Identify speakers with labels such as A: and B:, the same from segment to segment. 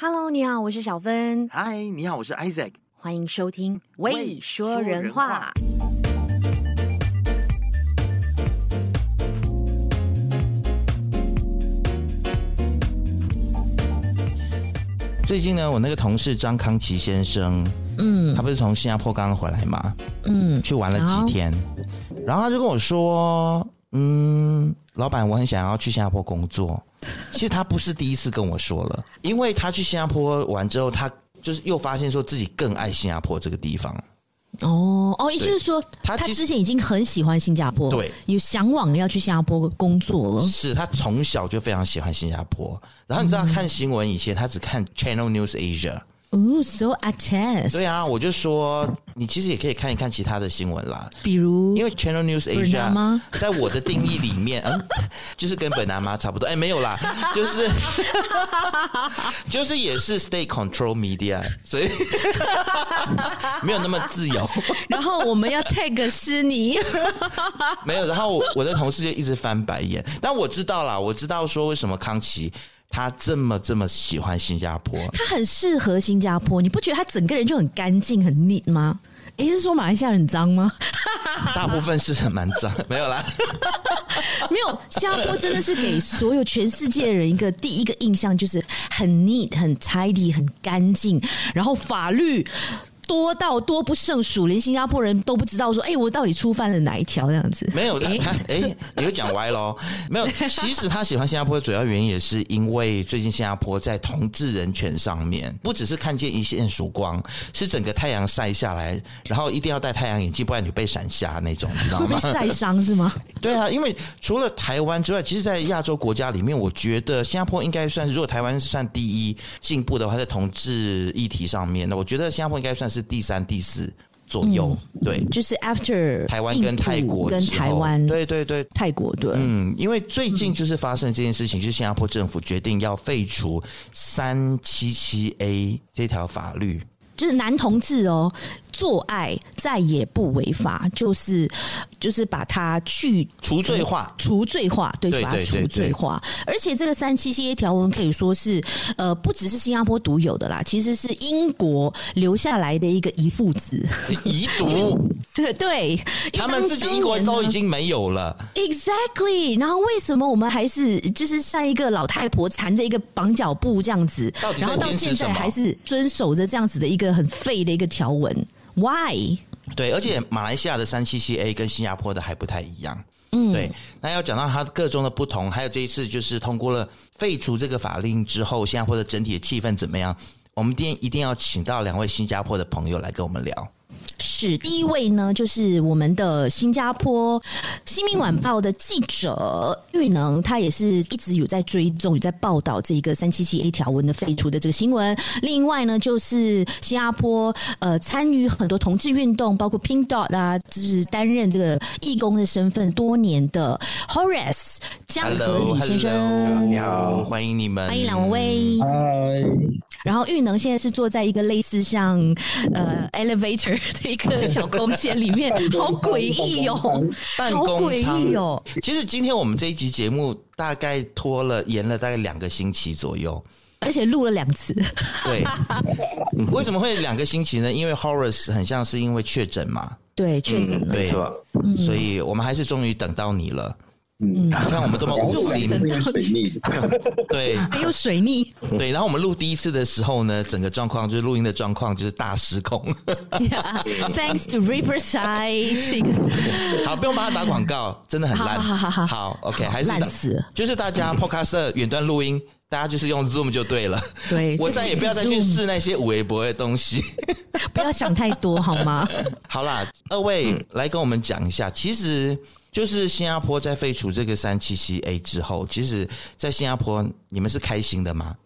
A: Hello，你好，我是小芬。
B: 嗨，你好，我是 Isaac。
A: 欢迎收听《未说人话》。
B: 最近呢，我那个同事张康琪先生，嗯，他不是从新加坡刚刚回来吗？嗯，去玩了几天，然后他就跟我说，嗯，老板，我很想要去新加坡工作。其实他不是第一次跟我说了，因为他去新加坡玩之后，他就是又发现说自己更爱新加坡这个地方。
A: 哦哦，也就是说，他他之前已经很喜欢新加坡，对，有向往要去新加坡工作了。
B: 是他从小就非常喜欢新加坡，然后你知道他看新闻以前，他只看 Channel News Asia。
A: 哦，so attached。
B: 对啊，我就说你其实也可以看一看其他的新闻啦，
A: 比如
B: 因为 Channel News Asia 在我的定义里面，嗯，就是跟本南妈差不多。哎，没有啦，就是 就是也是 State Control Media，所以没有那么自由。
A: 然后我们要 tag 是你，
B: 没有。然后我我的同事就一直翻白眼，但我知道啦，我知道说为什么康琪。他这么这么喜欢新加坡，
A: 他很适合新加坡。你不觉得他整个人就很干净、很 neat 吗？诶，是说马来西亚很脏吗？
B: 大部分是很蛮脏，没有啦。
A: 没有，新加坡真的是给所有全世界人一个第一个印象，就是很 neat、很 tidy、很干净，然后法律。多到多不胜数，连新加坡人都不知道说，哎、欸，我到底触犯了哪一条？这样子
B: 没有他，他哎、欸，你又讲歪喽。没有，其实他喜欢新加坡的主要原因也是因为最近新加坡在同志人权上面，不只是看见一线曙光，是整个太阳晒下来，然后一定要戴太阳眼镜，不然你被闪瞎那种，知道吗？
A: 会晒伤是吗？
B: 对啊，因为除了台湾之外，其实，在亚洲国家里面，我觉得新加坡应该算是，如果台湾是算第一进步的话，在同志议题上面，那我觉得新加坡应该算是。是第三、第四左右，嗯、对，
A: 就是 after
B: 台湾跟泰国
A: 跟台湾，
B: 对对对，
A: 泰国对，
B: 嗯，因为最近就是发生这件事情，嗯、就是新加坡政府决定要废除三七七 A 这条法律，
A: 就是男同志哦。做爱再也不违法，就是就是把它去
B: 除罪化，
A: 除罪化，对，把它除罪化。而且这个三七七条文可以说是呃，不只是新加坡独有的啦，其实是英国留下来的一个遗腹子，
B: 遗毒。
A: 对 对，
B: 他们自己英国都已经没有了。
A: Exactly。然后为什么我们还是就是像一个老太婆缠着一个绑脚布这样子，然后到现在还是遵守着这样子的一个很废的一个条文？Why？
B: 对，而且马来西亚的三七七 A 跟新加坡的还不太一样。嗯，对。那要讲到它各中的不同，还有这一次就是通过了废除这个法令之后，新加坡的整体的气氛怎么样？我们今天一定要请到两位新加坡的朋友来跟我们聊。
A: 是第一位呢，就是我们的新加坡《新民晚报》的记者玉能，他也是一直有在追踪、有在报道这一个三七七 A 条文的废除的这个新闻。另外呢，就是新加坡呃参与很多同志运动，包括 Pink Dot 啊，就是担任这个义工的身份多年的 Horace 江和宇先生。
B: Hello, 你好，欢迎你们，
A: 欢迎两位。
C: 嗨。
A: 然后玉能现在是坐在一个类似像呃 elevator。一个小空间里面，好诡异哦！
B: 办公舱哦。其实今天我们这一集节目大概拖了延了大概两个星期左右，
A: 而且录了两次。
B: 对，为什么会两个星期呢？因为 Horace 很像是因为确诊嘛。
A: 对，确诊了。
B: 对，所以我们还是终于等到你了。嗯，你看我们这么无心，
C: 水逆，
B: 对，
A: 还有水逆，
B: 对。然后我们录第一次的时候呢，整个状况就是录音的状况就是大失控。
A: Yeah, thanks to Riverside。
B: 好，不用帮他打广告，真的很烂。
A: 好好好，
B: 好，OK，还是烂死。就是大家 Podcast 远端录音，大家就是用 Zoom 就对了。
A: 对，
B: 我再也不要再去试那些五微博的东西。
A: 不要想太多，好吗？
B: 好啦，二位来跟我们讲一下，其实。就是新加坡在废除这个三七七 A 之后，其实，在新加坡你们是开心的吗？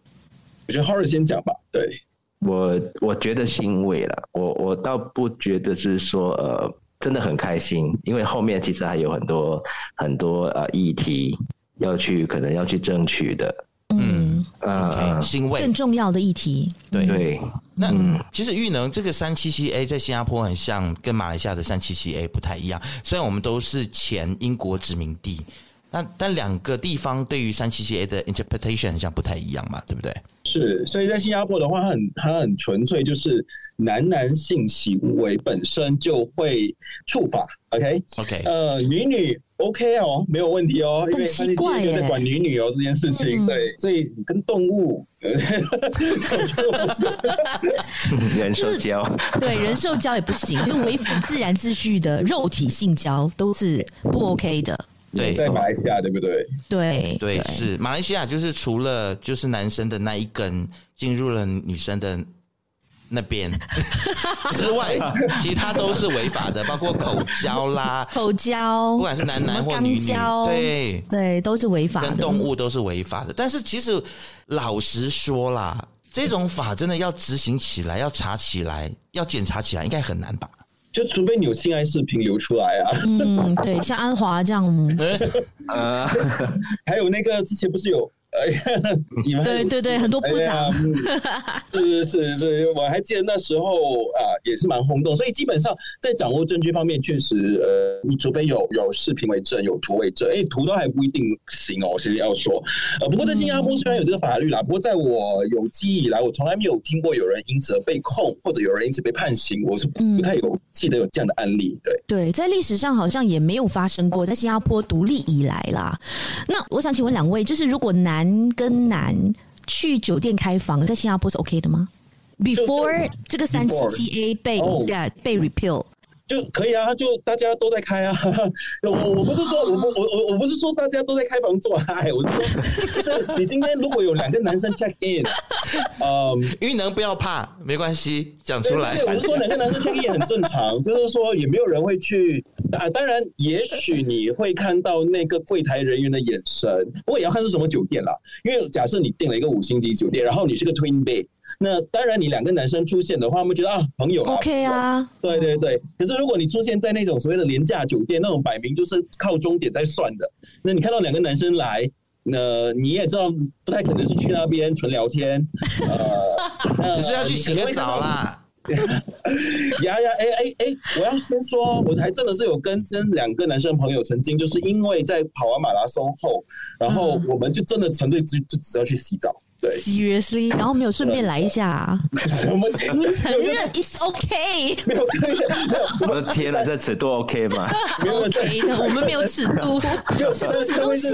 C: 我觉得 Horace 先讲吧。对，
D: 我，我觉得欣慰了。我我倒不觉得是说呃，真的很开心，因为后面其实还有很多很多呃议题要去可能要去争取的。
A: 嗯
B: 呃，欣慰
A: 更重要的议题。
B: 对
D: 对。
B: 那其实玉能这个三七七 A 在新加坡很像跟马来西亚的三七七 A 不太一样，虽然我们都是前英国殖民地，但但两个地方对于三七七 A 的 interpretation 好像不太一样嘛，对不对？
C: 是，所以在新加坡的话，它很它很纯粹，就是男男性行为本身就会触法，OK
B: OK，
C: 呃，女女 OK 哦，没有问题哦，因为三七七 A 没有在管女女哦这件事情，对，所以跟动物
D: 人兽交，
A: 对人兽交也不行，就违反自然秩序的肉体性交都是不 OK 的。
B: 对，
C: 在马来西亚对不对？
A: 对
B: 对。是马来西亚，就是除了就是男生的那一根进入了女生的那边 之外，其他都是违法的，包括口交啦、
A: 口交，
B: 不管是男男或女女，对
A: 对都是违法的，
B: 跟动物都是违法的。但是其实老实说啦，这种法真的要执行起来、要查起来、要检查起来，应该很难吧？
C: 就除非你有性爱视频流出来啊，
A: 嗯，对，像安华这样，
C: 呃，还有那个之前不是有。哎呀，你们
A: 对对对，很多部长，
C: 是是是，我还记得那时候啊，也是蛮轰动。所以基本上在掌握证据方面，确实，呃，你除非有有视频为证，有图为证，哎，图都还不一定行哦。其实要说，呃，不过在新加坡虽然有这个法律啦，不过在我有记忆以来，我从来没有听过有人因此而被控，或者有人因此被判刑。我是不太有记得有这样的案例。对
A: 对，在历史上好像也没有发生过，在新加坡独立以来啦。那我想请问两位，就是如果男男跟男去酒店开房，在新加坡是 OK 的吗？Before 这个三七七 A 被 yeah, 被 repeal。
C: 就可以啊，就大家都在开啊。我我不是说我不我我我不是说大家都在开房做爱，我是说，你今天如果有两个男生 check in，嗯，
B: 玉能不要怕，没关系，讲出来。
C: 对，我是说两个男生 check in 很正常，就是说也没有人会去啊。当然，也许你会看到那个柜台人员的眼神，不过也要看是什么酒店啦。因为假设你订了一个五星级酒店，然后你是个 twin bed。那当然，你两个男生出现的话，我们觉得啊，朋友啊
A: ，OK 啊，
C: 对对对。可是如果你出现在那种所谓的廉价酒店，那种摆明就是靠终点在算的，那你看到两个男生来，那你也知道不太可能是去那边纯聊天，呃，
B: 只是要去洗个澡啦。
C: 呀呀，哎哎哎，我要先说，我还真的是有跟跟两个男生朋友曾经就是因为在跑完马拉松后，然后我们就真的纯粹就就只要去洗澡。
A: Seriously，然后没有顺便来一下，啊，
C: 我们
A: 你承认 It's OK？
C: 没有，
D: 我的天哪，这尺度 OK 吗
A: ？OK 的，我们没有尺度，尺度什么东西？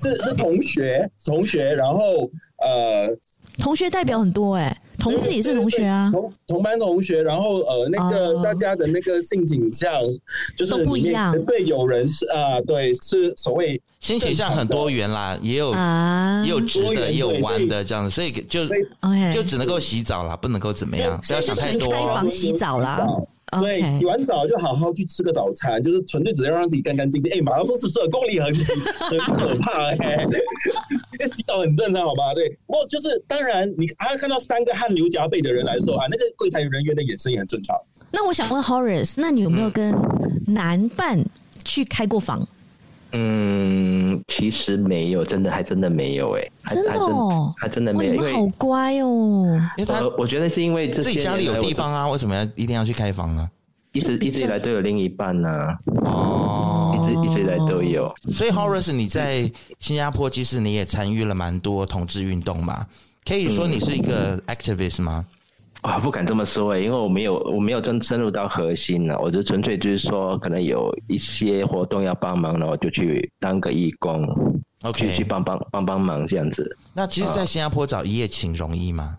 C: 是是同学，同学，然后呃，
A: 同学代表很多哎，欸。同事也是同学啊，
C: 同同班同学，然后呃，那个大家的那个性倾向就是
A: 都不一样。
C: 对，有人是啊，对，是所谓
B: 性倾向很多元啦，也有啊，也有直的，也有弯的这样子，所以就就只能够洗澡啦，不能够怎么样，不要想太多。
A: 开房洗澡啦。
C: 对，洗完澡就好好去吃个早餐，就是纯粹只要让自己干干净净。哎，马拉松四十二公里很很可怕哎、欸，洗澡很正常，好吧？对，不过就是当然，你还要看到三个汗流浃背的人来说啊，那个柜台人员的眼神也很正常。
A: 那我想问 Horace，那你有没有跟男伴去开过房？
D: 嗯，其实没有，真的还真的没有哎、欸，
A: 真的哦，
D: 还真的没有，因为
A: 好乖哦。
B: 因为他
D: 我觉得是因为自
B: 己家里有地方啊，为什么要一定要去开房呢？
D: 一直 一直以来都有另一半呢、啊，哦，一直一直以来都有。
B: 所以 Horace，你在新加坡，其实你也参与了蛮多同志运动嘛？可以说你是一个 activist 吗？嗯
D: 啊，不敢这么说哎，因为我没有，我没有真深入到核心呢。我就纯粹就是说，可能有一些活动要帮忙，然后就去当个义工，OK，去帮帮帮帮忙这样子。
B: 那其实，在新加坡找一夜情容易吗？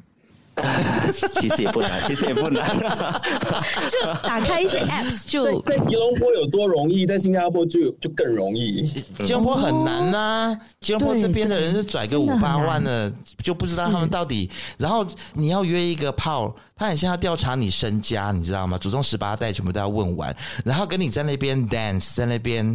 D: 其实也不难，其实也不难，
A: 就打开一些 apps 就
C: 在。吉隆坡有多容易，在新加坡就就更容易。
B: 吉隆坡很难呐、啊，吉隆坡这边的人是拽个五八万的，就不知道他们到底。然后你要约一个炮，他很像要调查你身家，你知道吗？祖宗十八代全部都要问完，然后跟你在那边 dance，在那边，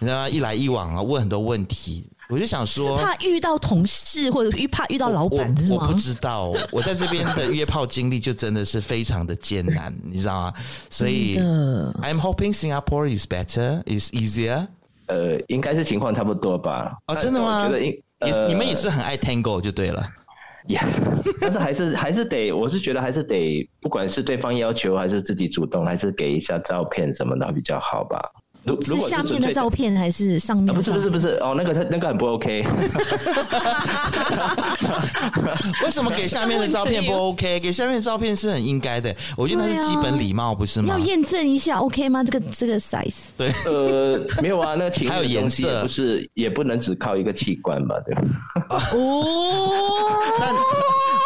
B: 你知道吗？一来一往啊，问很多问题。我就想说，
A: 是怕遇到同事，或者遇怕遇到老板是吗？
B: 我不知道，我在这边的约炮经历就真的是非常的艰难，你知道吗？所以，I'm hoping Singapore is better, is easier。
D: 呃，应该是情况差不多吧？
B: 哦，真的吗？我觉得，呃，你们也是很爱 Tango 就对了。
D: 呀，但是还是 还是得，我是觉得还是得，不管是对方要求还是自己主动，还是给一下照片什么的比较好吧。如如果
A: 是下面的照片还是上面？
D: 不是不是不是哦，那个他那个很不 OK。
B: 为什么给下面的照片不 OK？给下面的照片是很应该的，我觉得那是基本礼貌，不是吗？
A: 要验证一下 OK 吗？这个这个 size？
B: 对，
D: 呃，没有啊，那个
B: 情还有颜色，
D: 不是也不能只靠一个器官吧？对吧？
A: 哦。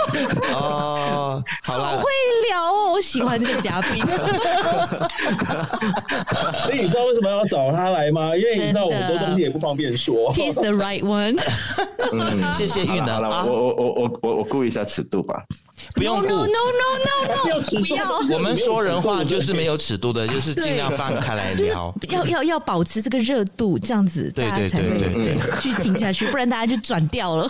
B: 哦，好了，
A: 聊哦，我喜欢这个嘉宾。
C: 所以你知道为什么要找他来吗？因为你知道我很多东西也不方便说。
A: He's the right one。
B: 嗯，谢谢玉能。
D: 好了，我我我我我我顾一下尺度吧。
B: 不用顾
A: ，no no no no no，不要。
B: 我们说人话就是没有尺度的，就是尽量放开来聊。
A: 要要要保持这个热度，这样子大家才会继续听下去，不然大家就转掉了。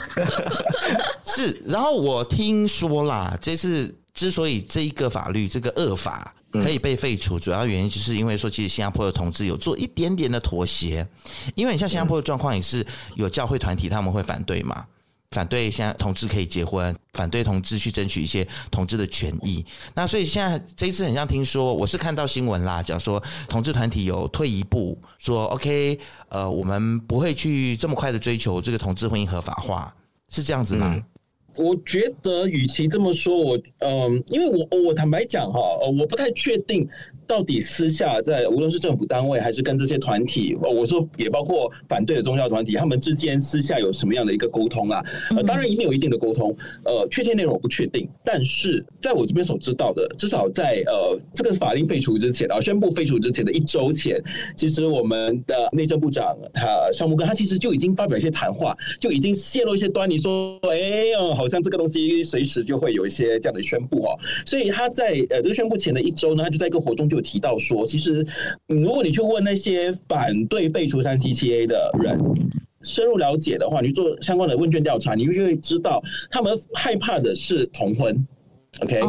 B: 是，然后我听说啦，这次之所以这一个法律这个恶法可以被废除，主要原因就是因为说，其实新加坡的同志有做一点点的妥协，因为你像新加坡的状况也是有教会团体他们会反对嘛。反对现在同志可以结婚，反对同志去争取一些同志的权益。那所以现在这一次很像听说，我是看到新闻啦，讲说同志团体有退一步，说 OK，呃，我们不会去这么快的追求这个同志婚姻合法化，是这样子吗？
C: 嗯我觉得，与其这么说，我嗯，因为我我坦白讲哈，呃，我不太确定到底私下在无论是政府单位还是跟这些团体，我说也包括反对的宗教团体，他们之间私下有什么样的一个沟通啊？呃，当然一定有一定的沟通，呃，确切内容我不确定。但是在我这边所知道的，至少在呃这个法令废除之前啊，宣布废除之前的一周前，其实我们的内政部长他尚木根他其实就已经发表一些谈话，就已经泄露一些端倪，说，哎呦，好。像这个东西随时就会有一些这样的宣布哦，所以他在呃这个宣布前的一周呢，他就在一个活动就有提到说，其实如果你去问那些反对废除三七七 A 的人，深入了解的话，你做相关的问卷调查，你就会知道他们害怕的是同婚。OK，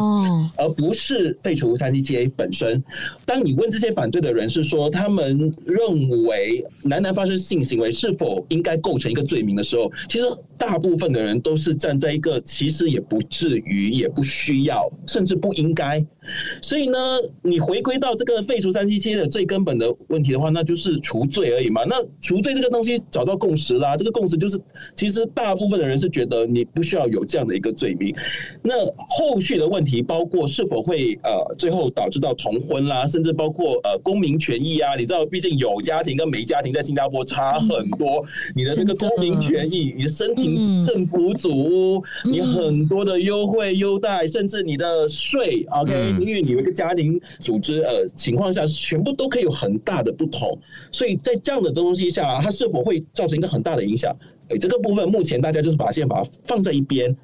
C: 而不是废除三七七 A 本身。当你问这些反对的人是说，他们认为男男发生性行为是否应该构成一个罪名的时候，其实大部分的人都是站在一个其实也不至于、也不需要，甚至不应该。所以呢，你回归到这个废除三七七的最根本的问题的话，那就是除罪而已嘛。那除罪这个东西找到共识啦，这个共识就是，其实大部分的人是觉得你不需要有这样的一个罪名。那后续的问题包括是否会呃最后导致到同婚啦，甚至包括呃公民权益啊。你知道，毕竟有家庭跟没家庭在新加坡差很多。你的这个公民权益，你的身体请政府组屋，你很多的优惠优待，甚至你的税，OK。因为你有一个家庭组织，呃，情况下全部都可以有很大的不同，所以在这样的东西下，它是否会造成一个很大的影响？诶，这个部分目前大家就是把先把它放在一边。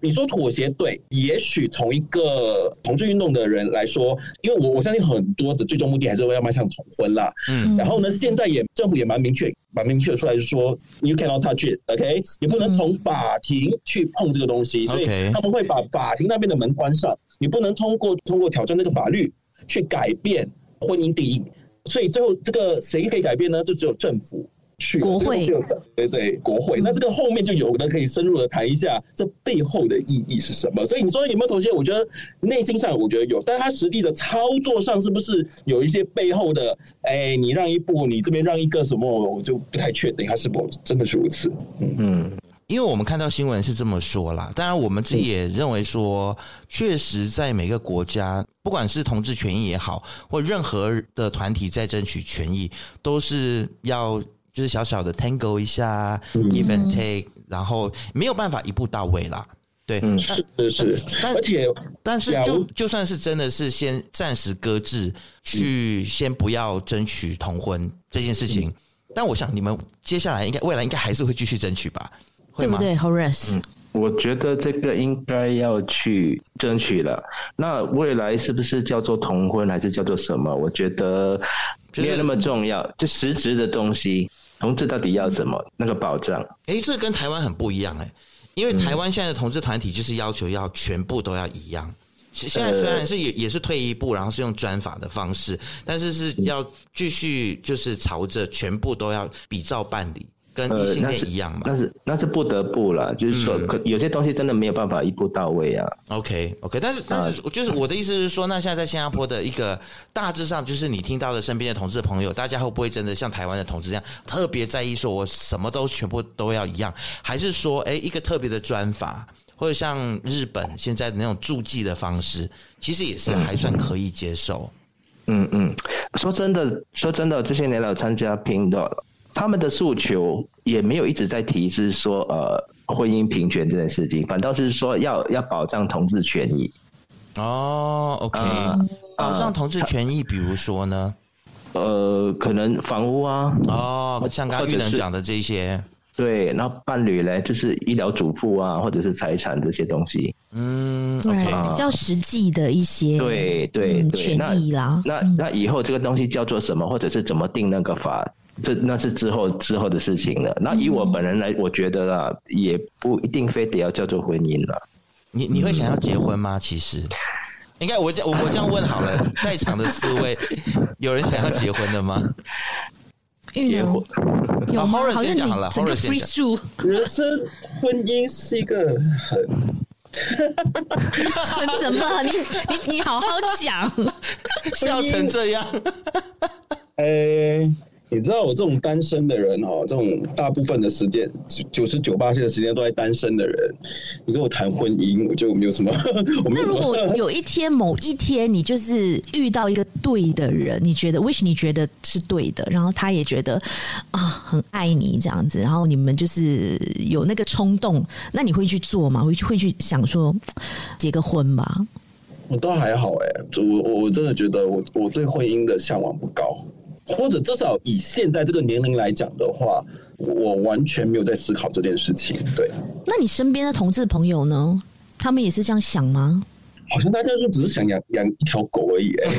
C: 你说妥协对，也许从一个同志运动的人来说，因为我我相信很多的最终目的还是为要迈向同婚啦。嗯，然后呢，现在也政府也蛮明确，蛮明确的出来，就是说 you cannot touch it，OK，你不能从法庭去碰这个东西，所以他们会把法庭那边的门关上。你不能通过通过挑战这个法律去改变婚姻定义，所以最后这个谁可以改变呢？就只有政府去
A: 国会，
C: 对对，国会。那这个后面就有人可以深入的谈一下这背后的意义是什么。所以你说有没有妥协？我觉得内心上我觉得有，但是他实际的操作上是不是有一些背后的？哎，你让一步，你这边让一个什么，我就不太确定，他是否真的是如此？嗯嗯。
B: 因为我们看到新闻是这么说啦，当然我们自己也认为说，确实在每个国家，不管是同志权益也好，或任何的团体在争取权益，都是要就是小小的 tango 一下，give and take，然后没有办法一步到位啦。对，
C: 是是是，
B: 但而且但是就就算是真的是先暂时搁置，去先不要争取同婚这件事情，但我想你们接下来应该未来应该还是会继续争取吧。
A: 对不对？Horace，
D: 嗯，我觉得这个应该要去争取了。那未来是不是叫做同婚，还是叫做什么？我觉得没有那么重要。就实质的东西，同志到底要什么？那个保障？
B: 哎，这跟台湾很不一样哎，因为台湾现在的同志团体就是要求要全部都要一样。现在虽然是也也是退一步，然后是用专法的方式，但是是要继续就是朝着全部都要比照办理。跟异性恋一样嘛？
D: 那是那是不得不了，就是说，可有些东西真的没有办法一步到位啊。
B: OK OK，但是但是就是我的意思是说，那现在在新加坡的一个大致上，就是你听到的身边的同志的朋友，大家会不会真的像台湾的同志这样特别在意，说我什么都全部都要一样，还是说，哎，一个特别的专法，或者像日本现在的那种助记的方式，其实也是还算可以接受。
D: 嗯嗯，说真的，说真的，这些年来参加拼的。他们的诉求也没有一直在提是说，呃，婚姻平权这件事情，反倒是说要要保障同志权益。
B: 哦，OK，呃，保障同志权益，比如说呢？
D: 呃，可能房屋啊，
B: 哦，像刚刚玉能讲的这些，
D: 对，然后伴侣呢，就是医疗嘱咐啊，或者是财产这些东西。
A: 嗯，OK，比较实际的一些，
D: 对对对，
A: 权益啦。
D: 那那，那以后这个东西叫做什么，或者是怎么定那个法？这那是之后之后的事情了。那以我本人来，我觉得啊，也不一定非得要叫做婚姻了。
B: 你你会想要结婚吗？其实，应该我这我我这样问好了，在场的四位，有人想要结婚的吗？
A: 结婚有吗？
B: 好像好了，
A: 整个 free 住，
C: 人生婚姻是一个很
A: 很怎么？你你你好好讲，
B: 笑成这样，
C: 哎。你知道我这种单身的人哦，这种大部分的时间九十九八线的时间都在单身的人，你跟我谈婚姻，我就没有什么。
A: 那如果有一天某一天你就是遇到一个对的人，你觉得 wish 你觉得是对的，然后他也觉得啊很爱你这样子，然后你们就是有那个冲动，那你会去做吗？会去会去想说结个婚吧？
C: 我倒还好哎、欸，我我真的觉得我我对婚姻的向往不高。或者至少以现在这个年龄来讲的话，我完全没有在思考这件事情。对，
A: 那你身边的同志朋友呢？他们也是这样想吗？
C: 好像大家就只是想养养一条狗而已、欸，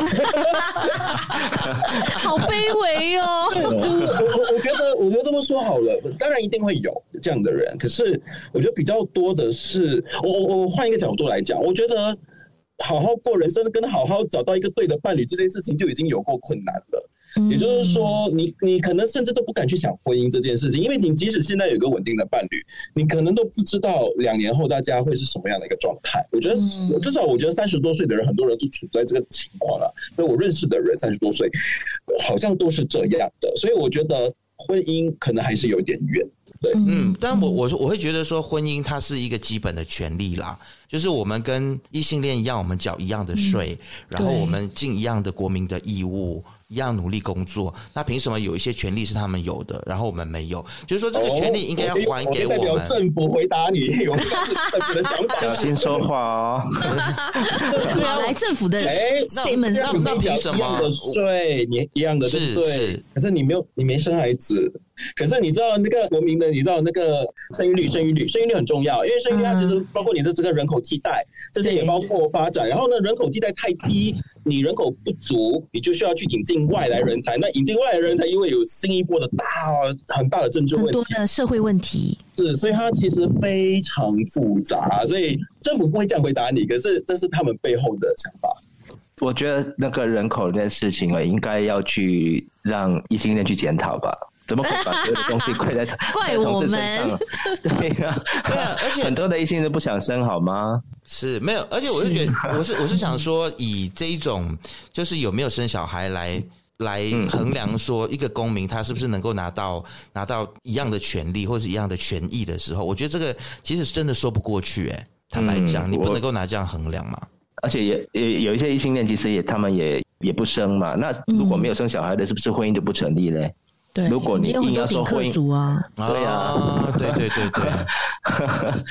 A: 好卑微哦。
C: 我我我觉得，我觉得这么说好了，当然一定会有这样的人。可是，我觉得比较多的是，我我我换一个角度来讲，我觉得好好过人生，跟好好找到一个对的伴侣这件事情就已经有够困难了。也就是说，你你可能甚至都不敢去想婚姻这件事情，因为你即使现在有一个稳定的伴侣，你可能都不知道两年后大家会是什么样的一个状态。我觉得至少我觉得三十多岁的人，很多人都处在这个情况啊。所以我认识的人三十多岁，好像都是这样的。所以我觉得婚姻可能还是有点远。对，
B: 嗯，但我我我会觉得说，婚姻它是一个基本的权利啦，就是我们跟异性恋一样，我们缴一样的税，然后我们尽一样的国民的义务。一样努力工作，那凭什么有一些权利是他们有的，然后我们没有？就是说，这个权利应该要还给我们。
C: 我政府回答你，有政府的想法。
D: 小心说话哦。
A: 对啊，来政府的
C: 哎，
B: 那那那凭什么？
C: 对你一样的，
B: 是
C: 对
B: 是。
C: 可是你没有，你没生孩子。可是你知道那个国民的，你知道那个生育率，生育率，生育率很重要，因为生育率它其实包括你的这个人口替代，这些也包括发展。然后呢，人口替代太低，你人口不足，你就需要去引进外来人才。那引进外来人才，因为有新一波的大很大的政治问题，很
A: 多的社会问题，
C: 是，所以它其实非常复杂。所以政府不会这样回答你，可是这是他们背后的想法。
D: 我觉得那个人口这件事情啊，应该要去让异性恋去检讨吧。怎么可以把所有的东西 怪在
A: 怪我们？
D: 对呀、啊，对啊，而且很多的异性都不想生，好吗？
B: 是没有，而且我是觉得，我是我是想说，以这一种就是有没有生小孩来来衡量说一个公民他是不是能够拿到拿到一样的权利或者是一样的权益的时候，我觉得这个其实真的说不过去。哎，坦白讲，你不能够拿这样衡量嘛。
D: 而且也也有一些异性恋，其实也他们也也不生嘛。那如果没有生小孩的，是不是婚姻就不成立嘞？
A: 对，
D: 如果你硬要说婚姻
A: 啊，
D: 对啊，
B: 对对对对，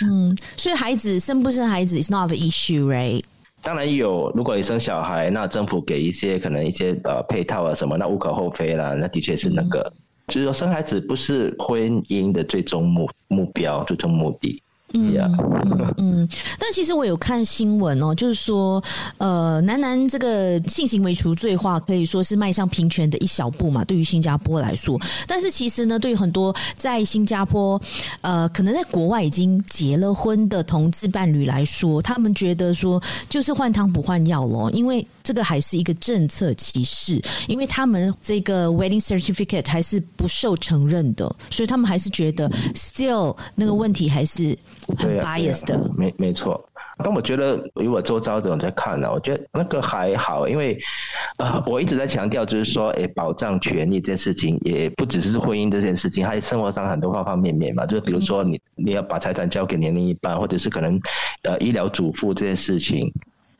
A: 嗯，所以孩子生不生孩子 is not the issue, right？
D: 当然有，如果你生小孩，那政府给一些可能一些呃配套啊什么，那无可厚非啦。那的确是那个，嗯、就是说生孩子不是婚姻的最终目目标、最终目的。
A: 嗯嗯嗯，但其实我有看新闻哦，就是说，呃，男男这个性行为除罪化可以说是迈向平权的一小步嘛，对于新加坡来说。但是其实呢，对于很多在新加坡，呃，可能在国外已经结了婚的同志伴侣来说，他们觉得说就是换汤不换药咯，因为这个还是一个政策歧视，因为他们这个 wedding certificate 还是不受承认的，所以他们还是觉得 still 那个问题还是。很 bias 的，
D: 没没错。但我觉得，以我周遭的人在看呢，我觉得那个还好，因为呃，我一直在强调，就是说，诶，保障权利这件事情，也不只是婚姻这件事情，还有生活上很多方方面面嘛。就是比如说，你你要把财产交给年龄一半，或者是可能呃医疗嘱咐这件事情，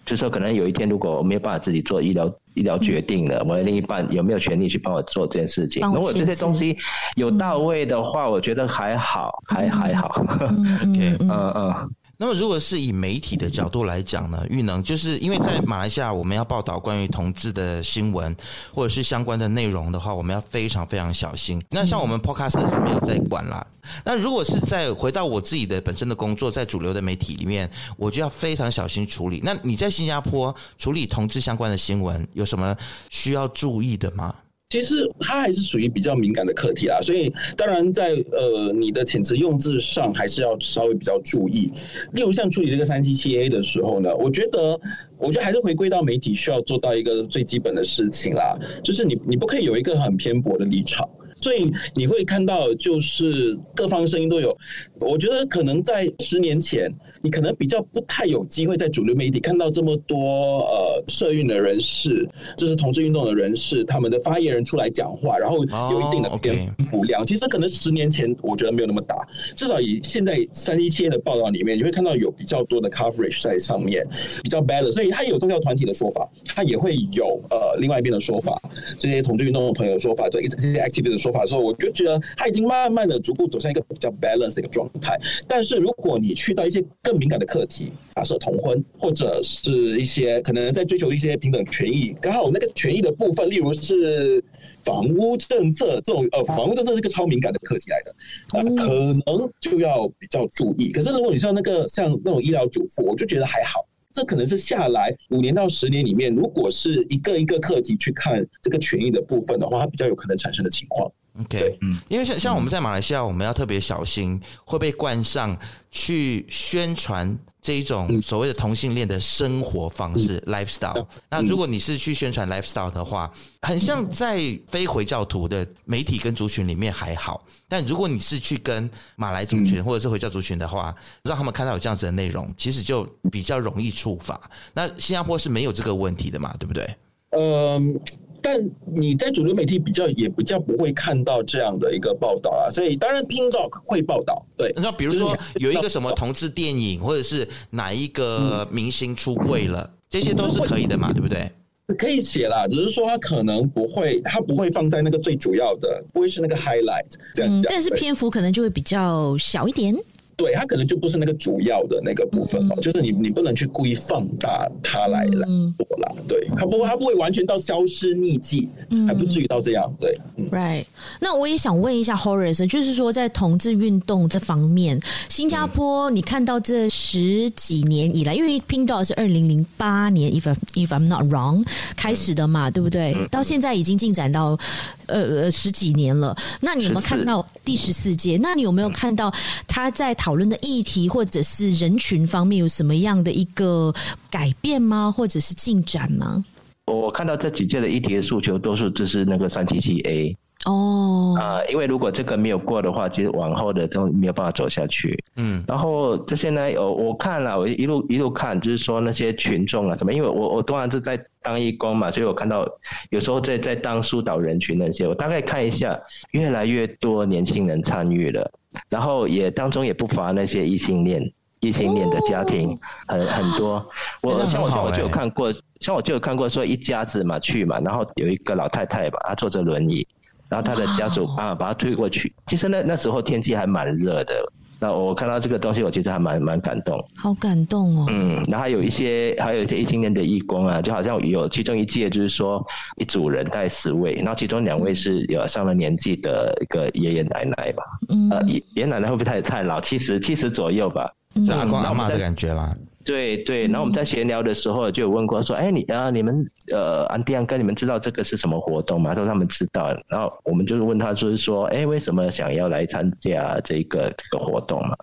D: 就是说可能有一天如果我没有办法自己做医疗医疗决定了，我的另一半有没有权利去帮我做这件事情？如果这些东西有到位的话，我觉得还好，还还好。OK，嗯嗯。
B: 那么，如果是以媒体的角度来讲呢，玉能就是因为在马来西亚，我们要报道关于同志的新闻或者是相关的内容的话，我们要非常非常小心。那像我们 Podcast 是没有在管啦。那如果是在回到我自己的本身的工作，在主流的媒体里面，我就要非常小心处理。那你在新加坡处理同志相关的新闻，有什么需要注意的吗？
C: 其实它还是属于比较敏感的课题啦，所以当然在呃你的遣词用字上还是要稍微比较注意。例如像处理这个三七七 A 的时候呢，我觉得我觉得还是回归到媒体需要做到一个最基本的事情啦，就是你你不可以有一个很偏颇的立场。所以你会看到，就是各方声音都有。我觉得可能在十年前，你可能比较不太有机会在主流媒体看到这么多呃社运的人士，就是同志运动的人士，他们的发言人出来讲话，然后有一定的篇幅量。其实可能十年前我觉得没有那么大，至少以现在三一七的报道里面，你会看到有比较多的 coverage 在上面，比较 balance。所以他有宗教团体的说法，他也会有呃另外一边的说法，这些同志运动的朋友的说法，这这些 activist 的说法。的时候，我就觉得他已经慢慢的逐步走向一个比较 balance 的一个状态。但是如果你去到一些更敏感的课题，假设同婚，或者是一些可能在追求一些平等权益，刚好那个权益的部分，例如是房屋政策这种，呃，房屋政策是个超敏感的课题来的，啊，可能就要比较注意。可是如果你像那个像那种医疗主妇，我就觉得还好。这可能是下来五年到十年里面，如果是一个一个课题去看这个权益的部分的话，它比较有可能产生的情况。
B: OK，嗯，因为像像我们在马来西亚，我们要特别小心会被冠上去宣传这一种所谓的同性恋的生活方式 lifestyle。那如果你是去宣传 lifestyle 的话，很像在非回教徒的媒体跟族群里面还好，但如果你是去跟马来族群或者是回教族群的话，让他们看到有这样子的内容，其实就比较容易触发。那新加坡是没有这个问题的嘛，对不对？
C: 嗯。但你在主流媒体比较也比较不会看到这样的一个报道啊，所以当然 Pink Dog 会报道。对，
B: 那比如说有一个什么同志电影，或者是哪一个明星出柜了，这些都是可以的嘛，对不对？
C: 可以写啦，只是说他可能不会，他不会放在那个最主要的，不会是那个 highlight 这样讲。
A: 但是篇幅可能就会比较小一点。
C: 对，它可能就不是那个主要的那个部分嘛，嗯、就是你你不能去故意放大它来来做啦。对，它不会它不会完全到消失匿迹，嗯、还不至于到这样。对、嗯、
A: ，Right。那我也想问一下 Horace，就是说在同志运动这方面，新加坡你看到这十几年以来，因为 Pink Dot 是二零零八年，if if I'm not wrong 开始的嘛，对不对？到现在已经进展到。呃呃，十几年了，那你有没有看到第十四届？那你有没有看到他在讨论的议题或者是人群方面有什么样的一个改变吗？或者是进展吗？
D: 我看到这几届的议题的诉求都是就是那个三七七 A。
A: 哦，
D: 啊，因为如果这个没有过的话，其实往后的都没有办法走下去。嗯，然后这些呢，我我看了，我一路一路看，就是说那些群众啊什么，因为我我当然是在当义工嘛，所以我看到有时候在在当疏导人群那些，我大概看一下，越来越多年轻人参与了，然后也当中也不乏那些异性恋异性恋的家庭很很多。我像我像我就有看过，像我就有看过说一家子嘛去嘛，然后有一个老太太吧，她坐着轮椅。然后她的家属啊，把她推过去。其实那那时候天气还蛮热的。那我看到这个东西，我觉得还蛮蛮感动。
A: 好感动哦。
D: 嗯，然后还有一些还有一些异性恋的义工啊，就好像有其中一届就是说一组人带十位，然后其中两位是有上了年纪的一个爷爷奶奶吧。嗯。呃，爷爷奶奶会不会太太老？七十七十左右吧。
B: 是阿公阿妈的感觉啦。
D: 对对，然后我们在闲聊的时候就有问过说，哎，你啊，你们呃，安迪安哥，你们知道这个是什么活动吗？他说他们知道。然后我们就是问他，就是说，哎，为什么想要来参加这个这个活动嘛？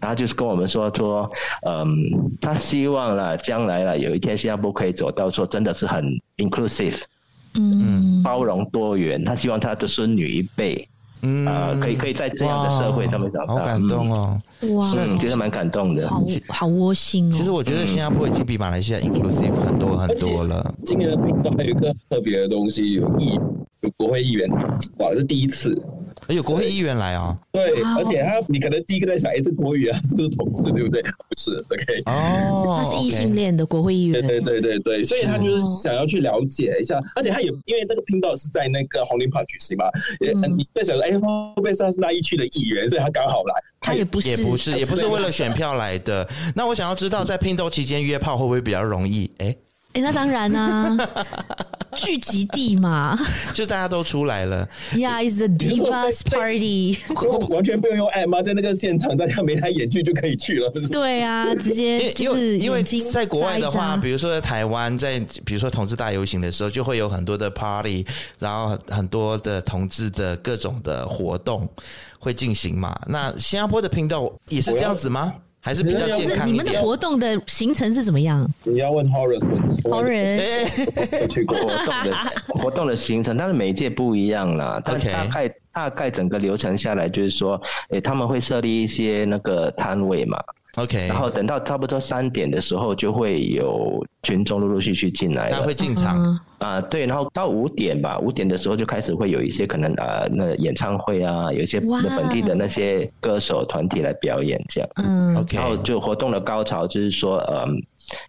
D: 然后就是跟我们说说，嗯，他希望了将来了有一天新加坡可以走到说真的是很 inclusive，嗯，包容多元。他希望他的孙女一辈。嗯，呃，可以可以在这样的社会上面找到，
B: 好感动哦！
A: 哇，
D: 是觉得蛮感动的，
A: 好好窝心哦。
B: 其实我觉得新加坡已经比马来西亚 inclusive 很多很多了。
C: 今年的冰岛还有一个特别的东西，有议有国会议员，哇，是第一次。
B: 有国会议员来啊、哦！
C: 对，而且他，你可能第一个在想，哎，这国语啊，是不是同志，对不对？不是，OK。
B: 哦，
A: 他是异性恋的国会议员。
C: 对对对对对，所以他就是想要去了解一下，而且他也因为那个频道是在那个红林旁举行嘛，也，你在想说，哎，会不会他是那一区的议员，所以他刚好来。
A: 他也不是，
B: 也不是，也不是为了选票来的。那我想要知道，在拼斗期间约炮会不会比较容易？哎。
A: 哎，那当然啊，聚集地嘛，
B: 就大家都出来了。
A: Yeah, it's the divas party。
C: 完全不用用 app 吗？在那个现场，大家眉来眼去就可以去了。
A: 对啊，直接就是
B: 因为在国外的话，比如说在台湾，在比如说同志大游行的时候，就会有很多的 party，然后很多的同志的各种的活动会进行嘛。那新加坡的频道也是这样子吗？还是比较健康。
A: 你们的活动的行程是怎么样？
C: 你要问 Horace 问题。
A: Horace
D: 去过活动的活动的行程，但是每一届不一样啦。但大概 Okay. 大概整个流程下来，就是说，诶，他们会设立一些那个摊位嘛。
B: OK，
D: 然后等到差不多三点的时候，就会有群众陆陆续续进来了，
B: 他会进场啊、
D: uh 对，然后到五点吧，五点的时候就开始会有一些可能啊、呃，那演唱会啊，有一些本地的那些歌手团体来表演这样，嗯，OK，然后就活动的高潮就是说，呃，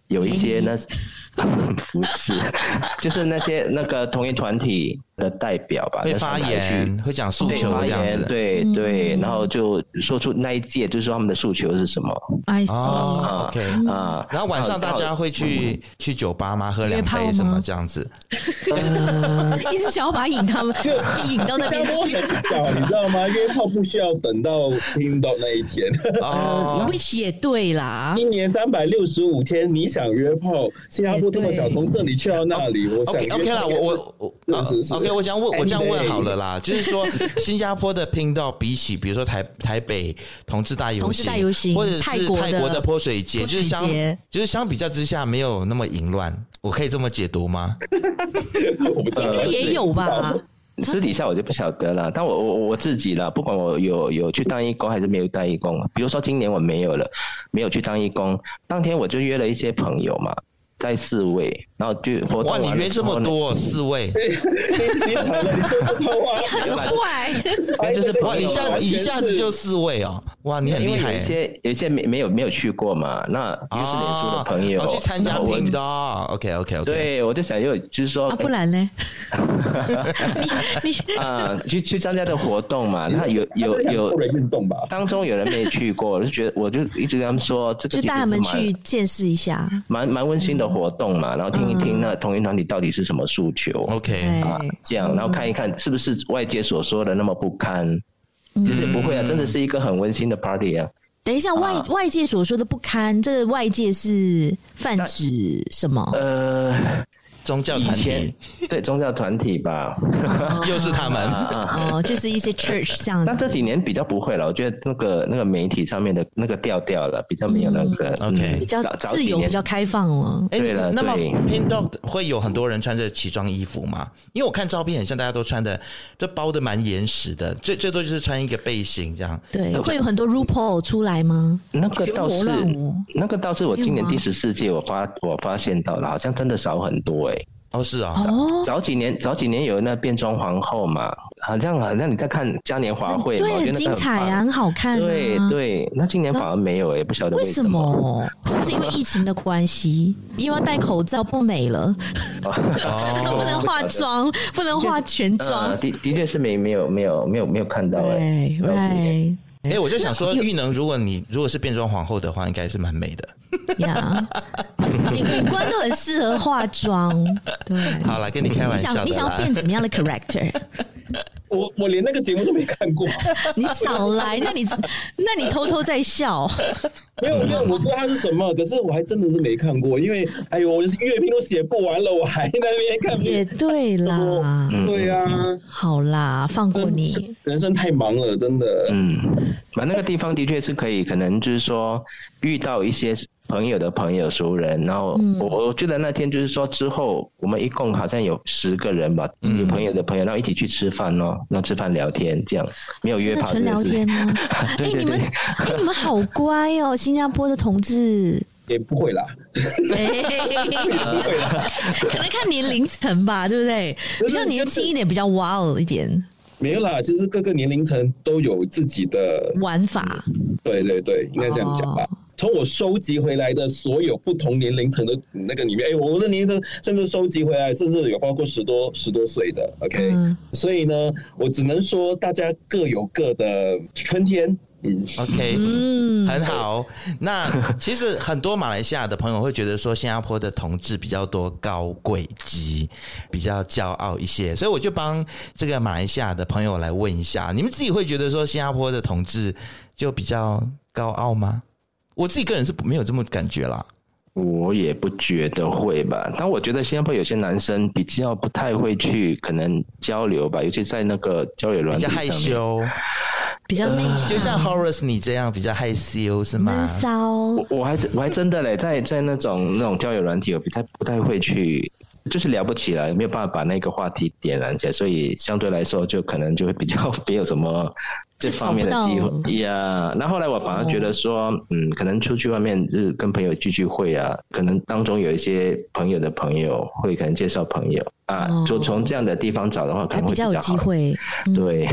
D: 有一些那。不是，就是那些那个同一团体的代表吧，
B: 会发言，会讲诉求这样子，
D: 对对，然后就说出那一届，就是说他们的诉求是什么。
A: I.
B: OK 啊，然后晚上大家会去去酒吧吗？喝两杯什么这样子？
A: 一直想要把他引他们 引到那边去，
C: 你知道吗？约炮不需要等到听到那一天。
A: 啊，which 也对啦，
C: 一年三百六十五天，你想约炮，新加坡。这么小，从这里去到那里，我
B: OK OK 啦，我我我 OK，我想问，我这样问好了啦，就是说，新加坡的频道比起，比如说台台北同志大游行，或者是泰国的泼水节，就是相就是相比较之下，没有那么淫乱，我可以这么解读吗？
A: 应该也有吧。
D: 私底下我就不晓得了，但我我我自己了，不管我有有去当义工还是没有当义工，比如说今年我没有了，没有去当义工，当天我就约了一些朋友嘛。在四位，然后就活动
B: 哇！你约这么多四位，
C: 你 很
A: 坏，
D: 就是
B: 哇！一下一下子就四位哦，哇！你很厉害。
D: 有些有些没没有没有去过嘛，那也是脸书的朋友
B: 去参加频道。OK OK OK。
D: 对，我就想又就是说，
A: 不然呢？
D: 啊，去去参加的活动嘛，那有有有
C: 运动吧？
D: 当中有人没去过，我就觉得我就一直跟他们说，这个
A: 就带他们去见识一下，
D: 蛮蛮温馨的。活动嘛，然后听一听那同一团体到底是什么诉求
B: ，OK
D: 啊，这样，然后看一看是不是外界所说的那么不堪，其实不会啊，真的是一个很温馨的 party 啊。
A: 等一下，外外界所说的不堪，这个外界是泛指什么？呃。
B: 宗教团体，
D: 对宗教团体吧，
B: 又是他们
A: 哦，就是一些 church 这样。
D: 但这几年比较不会了，我觉得那个那个媒体上面的那个调调了，比较没有那个
B: OK，
A: 比较自由，比较开放了。
D: 对了，
B: 那么 Pink Dog 会有很多人穿着奇装异服吗？因为我看照片很像大家都穿的，就包的蛮严实的，最最多就是穿一个背心这样。
A: 对，会有很多 RuPaul 出来吗？
D: 那个倒是，那个倒是我今年第十四届我发我发现到了，好像真的少很多哎。
B: 哦，是啊，
D: 早早几年，早几年有那变装皇后嘛，好像好像你在看嘉年华会，
A: 对，很精彩啊，很好看。
D: 对对，那今年反而没有，也不晓得为什么，
A: 是不是因为疫情的关系？因为戴口罩不美了，不能化妆，不能化全妆。
D: 的的确是没没有没有没有没有看到哎，
A: 对。
B: 哎，我就想说，玉能，如果你如果是变装皇后的话，应该是蛮美的。
A: 呀，你五官都很适合化妆。对，
B: 好，来跟你开玩笑。
A: 你想你想要变怎么样的 character？
C: 我我连那个节目都没看过。
A: 你少来，那你那你偷偷在笑。
C: 没有没有，我知道他是什么，可是我还真的是没看过，因为哎呦，我乐评都写不完了，我还在那边看。
A: 也对啦，
C: 对呀、啊，
A: 好啦，放过你。
C: 人生太忙了，真的。
D: 嗯，反正那个地方的确是可以，可能就是说遇到一些。朋友的朋友、熟人，然后我我记得那天就是说之后，我们一共好像有十个人吧，有、嗯、朋友的朋友，然后一起去吃饭哦，然后吃饭聊天，这样没有约炮，
A: 纯聊天吗？哎、欸，你们哎、欸，你们好乖哦，新加坡的同志
C: 也不会啦，
A: 欸、不会啦，可能看年龄层吧，对不对？比较年轻一点，比较 wild 一点。
C: 没有啦，就是各个年龄层都有自己的
A: 玩法。
C: 对对对，应该这样讲吧。哦从我收集回来的所有不同年龄层的那个里面，哎，我的年龄层甚至收集回来，甚至有包括十多十多岁的，OK，嗯，所以呢，我只能说大家各有各的春天，嗯
B: ，OK，嗯，很好。那其实很多马来西亚的朋友会觉得说，新加坡的同志比较多高贵级，比较骄傲一些，所以我就帮这个马来西亚的朋友来问一下，你们自己会觉得说，新加坡的同志就比较高傲吗？我自己个人是没有这么感觉啦，
D: 我也不觉得会吧。但我觉得新加坡有些男生比较不太会去可能交流吧，尤其在那个交友软件上，比较害羞，
A: 比较内向，
B: 就像 Horace 你这样比较害羞是
A: 吗？骚。
D: 我我还我还真的嘞，在在那种那种交友软体，我不太不太会去，就是聊不起来，没有办法把那个话题点燃起来，所以相对来说就可能就会比较 没有什么。这方面的机会呀，那、yeah, 后来我反而觉得说，嗯，可能出去外面就是跟朋友聚聚会啊，可能当中有一些朋友的朋友会可能介绍朋友。啊，就从这样的地方找的话，可能会比较，
A: 还比较有机会。
D: 对，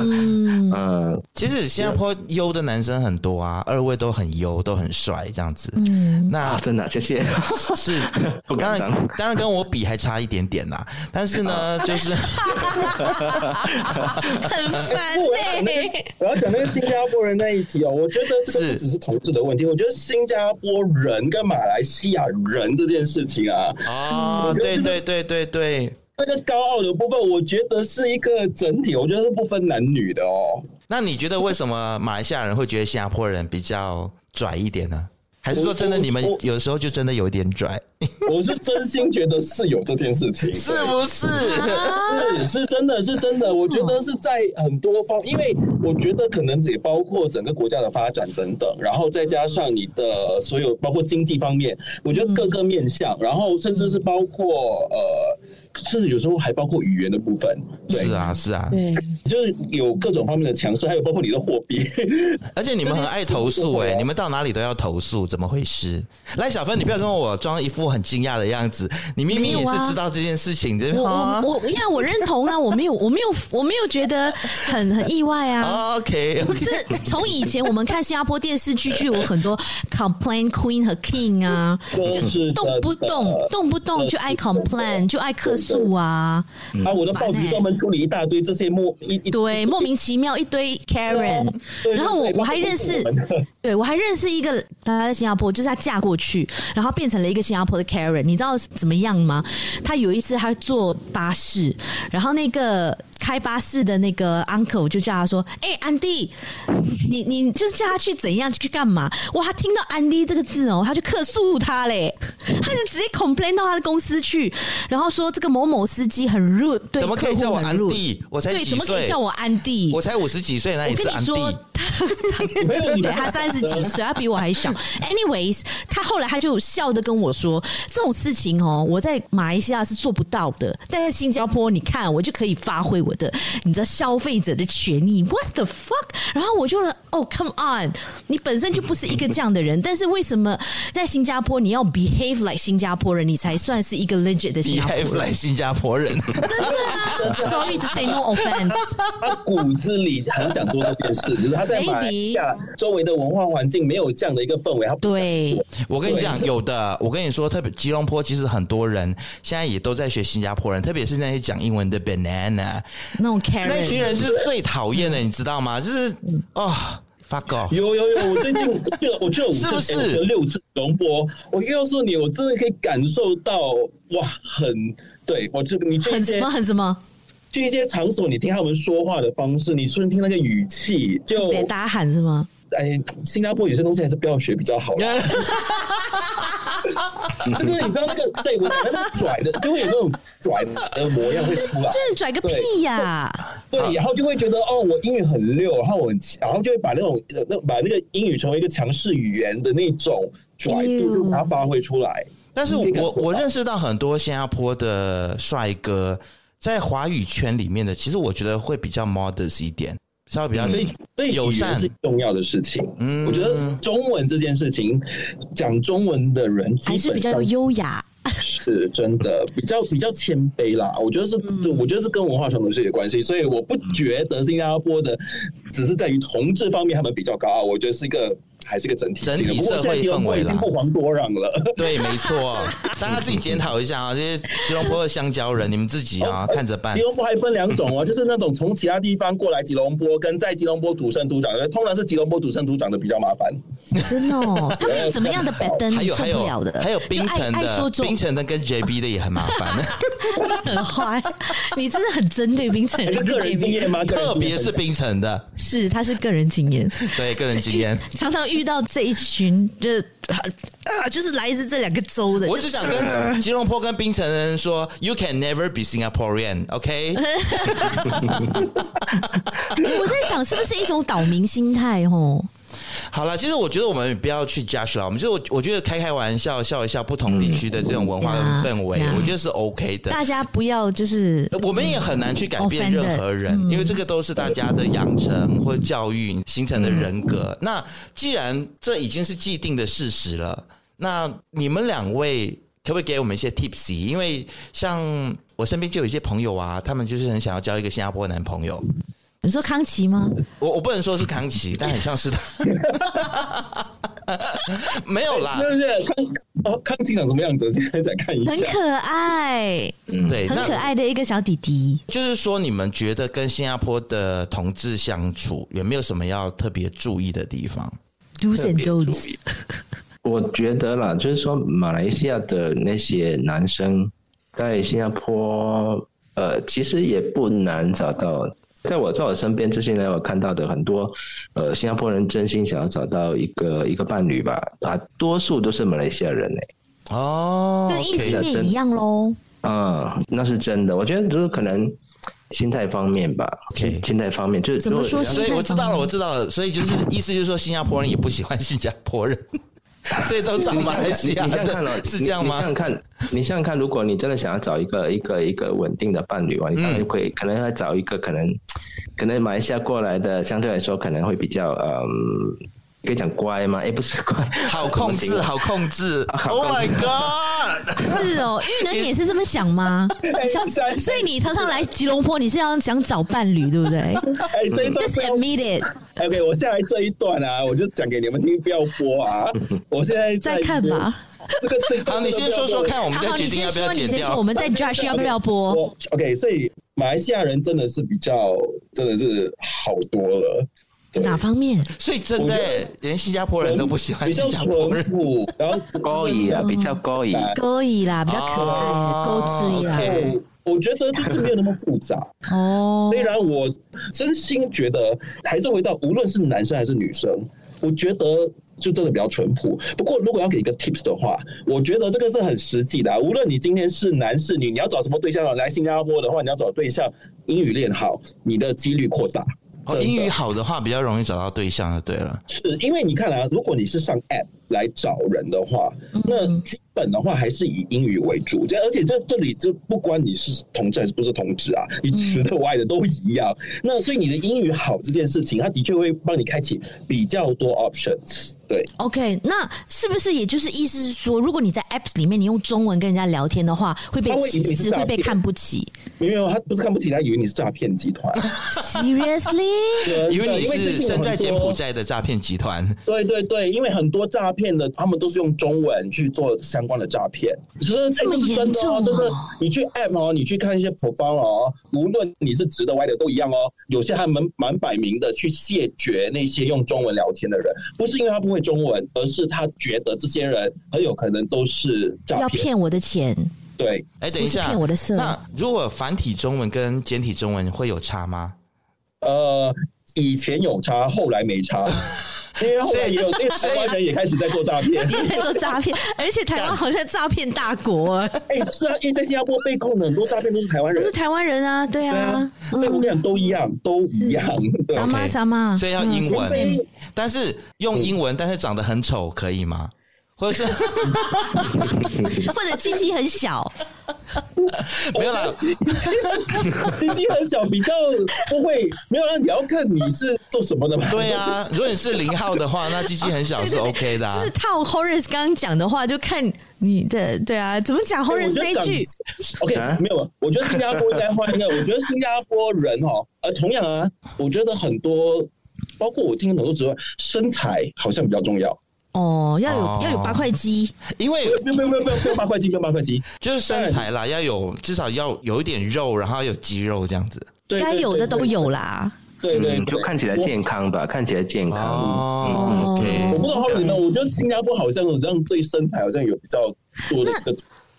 B: 嗯，嗯，其实新加坡优的男生很多啊，二位都很优，都很帅，这样子。嗯，那、
D: 啊、真的，谢谢。
B: 是，当然，当然跟我比还差一点点啦。但是呢，就是 很
A: 烦嘞。
C: 我要讲那个新加坡人那一题哦，我觉得这只是同志的问题，我觉得新加坡人跟马来西亚人这件事情啊，
B: 啊，对。对对对对，
C: 那个高傲的部分，我觉得是一个整体，我觉得是不分男女的哦。
B: 那你觉得为什么马来西亚人会觉得新加坡人比较拽一点呢？还是说真的，你们有时候就真的有一点拽？
C: 我是真心觉得是有这件事情，
B: 是不是？
C: 是是真的是真的。我觉得是在很多方，因为我觉得可能也包括整个国家的发展等等，然后再加上你的所有包括经济方面，我觉得各个面向，然后甚至是包括呃。甚至有时候还包括语言的部分，对。
B: 是啊，是啊，
A: 对，
C: 就是有各种方面的强势，还有包括你的货币，
B: 而且你们很爱投诉 哎、欸，你们到哪里都要投诉，怎么回事？来，小芬，你不要跟我装一副很惊讶的样子，你明明也是知道这件事情的。
A: 啊、我我呀，我认同啊，我没有，我没有，我没有觉得很很意外啊。
B: OK，
A: 就是从以前我们看新加坡电视剧，就有很多 complain queen 和 king 啊，就是动不动动不动就爱 complain，就爱客。素啊，
C: 啊！我的报纸专门处理一大堆这些莫一
A: 对莫名其妙一堆 Karen，然后我我还认识，对我还认识一个，她在新加坡，就是她嫁过去，然后变成了一个新加坡的 Karen，你知道怎么样吗？她有一次她坐巴士，然后那个。开巴士的那个 uncle 就叫他说：“哎、欸，安迪，你你就是叫他去怎样去干嘛？哇，他听到安迪这个字哦，他就客诉他嘞，他就直接 complain 到他的公司去，然后说这个某某司机很 rude，对，
B: 怎么可以叫我安迪？我才几岁？
A: 对，怎么可以叫我安迪？
B: 我才五十几岁，那也是安迪。我跟你说，
A: 他他三十几岁，他比我还小。Anyways，他后来他就笑着跟我说，这种事情哦，我在马来西亚是做不到的，但在新加坡，你看我就可以发挥我。”我的，你知道消费者的权益？What the fuck？然后我就说，哦，Come on，你本身就不是一个这样的人，但是为什么在新加坡你要 behave like 新加坡人，你才算是一个 legit 的新加坡人
B: ？behave like 新加坡人，真
A: 的啊？Sorry to say no offense。
C: 他骨子里很想做这件事，就是他在马来西亚周围的文化环境没有这样的一个氛围。他
A: 对，
B: 我跟你讲，有的，我跟你说，特别吉隆坡其实很多人现在也都在学新加坡人，特别是那些讲英文的 banana。
A: 那种 Karen，
B: 那群人是最讨厌的，你知道吗？就是哦，fuck off。
C: 有有有，我最近 去了，我去了五次，是不是？欸、六次龙波，我告诉你，我真的可以感受到哇，很对我这个你这
A: 很什么很什么
C: 去一些场所，你听他们说话的方式，你顺听那个语气，就
A: 得大喊是吗？
C: 哎，新加坡有些东西还是不要学比较好。就是你知道那个对我那个拽的，就会有那种拽的模样会出来。
A: 就是拽个屁呀、啊！
C: 对，然后就会觉得哦，我英语很溜，然后我很然后就会把那种那把那个英语成为一个强势语言的那种拽度，就把它发挥出来。
B: 但是我我认识到很多新加坡的帅哥，在华语圈里面的，其实我觉得会比较 modest 一点。稍微比较所以，
C: 所以友善是重要的事情。嗯，我觉得中文这件事情，讲中文的人
A: 还是比较优雅，
C: 是真的比较比较谦卑啦。我觉得是，嗯、我觉得是跟文化传统是有关系。所以我不觉得新加坡的只是在于同志方面他们比较高傲，我觉得是一个。还是个整体
B: 整体社会氛围
C: 已经不遑多让了。
B: 对，没错，大家自己检讨一下啊，这些吉隆坡的香蕉人，你们自己啊，看着办。
C: 吉隆坡还分两种哦，就是那种从其他地方过来吉隆坡，跟在吉隆坡土生土长的，通常是吉隆坡土生土长的比较麻烦。
A: 真的哦，他们有什么样的板凳？
B: 还有还有还有冰城的，冰城的跟 JB 的也很麻烦。
A: 很坏，你真的很针对冰城人。
C: 个人经验吗？
B: 特别是冰城的，
A: 是他是个人经验，
B: 对个人经验，
A: 常常遇到这一群，就啊，就是来自这两个州的。
B: 我只想跟 吉隆坡跟冰城人说，You can never be Singaporean，OK？
A: 我在想，是不是一种岛民心态？吼。
B: 好了，其实我觉得我们不要去 judge 了，我们就我我觉得开开玩笑，笑一笑不同地区的这种文化的氛围，我觉得是 OK 的。
A: 大家不要就是，
B: 我们也很难去改变任何人，因为这个都是大家的养成或教育形成的人格。那既然这已经是既定的事实了，那你们两位可不可以给我们一些 tips？因为像我身边就有一些朋友啊，他们就是很想要交一个新加坡男朋友。
A: 你说康琪吗？
B: 我我不能说是康琪，但很像是他。没有啦，
C: 是不是康哦，康琪长什么样子？现在再看一下，
A: 很可爱，
B: 嗯，对，
A: 很可爱的一个小弟弟。
B: 就是说，你们觉得跟新加坡的同志相处有没有什么要特别注意的地方
A: ？Do's and don'ts。
D: 我觉得啦，就是说，马来西亚的那些男生在新加坡，呃，其实也不难找到。在我在我身边这些年，我看到的很多，呃，新加坡人真心想要找到一个一个伴侣吧，啊，多数都是马来西亚人呢。
B: 哦，
A: 跟异性恋一样喽。
D: 嗯，那是真的。我觉得就是可能心态方面吧。
B: OK，
D: 心态方面就是
A: 怎么说？
B: 所以我知道了，我知道了。所以就是意思就是说，新加坡人也不喜欢新加坡人。所以都找马来西亚，你想看了是这样吗？
D: 你想想看，你想想看，如果你真的想要找一个一个一个稳定的伴侣的话，你当然会可能要找一个可能可能马来西亚过来的，相对来说可能会比较嗯。可以讲乖吗？哎、欸，不是乖，
B: 好控制，好控制。Oh my god！
A: 是哦，玉能你也是这么想吗？像所以你常常来吉隆坡，你是要想找伴侣，对不对？
C: 哎、欸，这一段
A: Just admit it。
C: OK，我下来这一段啊，我就讲给你们听，不要播啊。我现在
A: 在看吧。
C: 这个
B: 好，你先说说看，我们再决定要不要剪掉。
A: 我们再 judge 要不要 播。
C: OK，所以马来西亚人真的是比较，真的是好多了。
A: 哪方面？
B: 所以真的连新加坡人都不喜欢新加坡人，
C: 然后
D: 高以啊，比较高义，
A: 高以啦，比较可爱，高智啦。
C: 我觉得就是没有那么复杂哦。虽然我真心觉得，还是回到无论是男生还是女生，我觉得就真的比较淳朴。不过如果要给一个 tips 的话，我觉得这个是很实际的。无论你今天是男是女，你要找什么对象来新加坡的话，你要找对象英语练好，你的几率扩大。
B: 哦，英语好的话，比较容易找到对象就对了。
C: 是因为你看啊，如果你是上 App 来找人的话，那基本的话还是以英语为主。这而且这这里这不管你是同志还是不是同志啊，你直的歪的都一样。那所以你的英语好这件事情，它的确会帮你开启比较多 options。对
A: ，OK，那是不是也就是意思是说，如果你在 Apps 里面你用中文跟人家聊天的话，会被歧视，会被看不起？
C: 没有，他不是看不起，他以为你是诈骗集团。
A: Seriously？
B: 以为你是身在柬埔寨的诈骗集团？
C: 对对对，因为很多诈骗的，他们都是用中文去做相关的诈骗。其实这是真的哦，真的。你去 App 哦，你去看一些 profile 哦，无论你是直的歪的都一样哦。有些还蛮蛮摆明的去谢绝那些用中文聊天的人，不是因为他不会。中文，而是他觉得这些人很有可能都是诈骗，
A: 要骗我的钱。
C: 对，
B: 哎，等一下，
A: 我的色。
B: 那如果繁体中文跟简体中文会有差吗？
C: 呃，以前有差，后来没差。因为后来也有，因为台湾人也开始在做诈骗，
A: 也在做诈骗，而且台湾好像诈骗大国。
C: 哎，是啊，因为在新加坡被控的很多诈骗都是台湾人，
A: 都是台湾人啊，对啊，
C: 对，我跟你讲都一样，都一样。
A: 什么什么？
B: 所以要英文，但是用英文，但是长得很丑，可以吗？或者是，
A: 或者鸡鸡很小，
B: 没有啦，
C: 鸡鸡很小，比较不会，没有啦。你要看你是做什么的嘛？
B: 对啊，如果你是零号的话，那鸡鸡很小 是 OK 的。
A: 就是套 Horace 刚刚讲的话，就看你的对啊，怎么讲 Horace 那句
C: ？OK，没有，我觉得新加坡应该换一个。我觉得新加坡人哦，呃，同样啊，我觉得很多，包括我听很多之外，身材好像比较重要。
A: 哦，要有、哦、要有八块肌，
B: 因为
C: 没有没有没有没有八块肌，没有八块肌，
B: 就是身材啦，要有至少要有一点肉，然后有肌肉这样子，
A: 该有的都有啦。
C: 对对，
D: 就看起来健康吧，看起来健康。
B: 哦，
C: 我不知道后面呢，我觉得新加坡好像有这样对身材好像有比较多的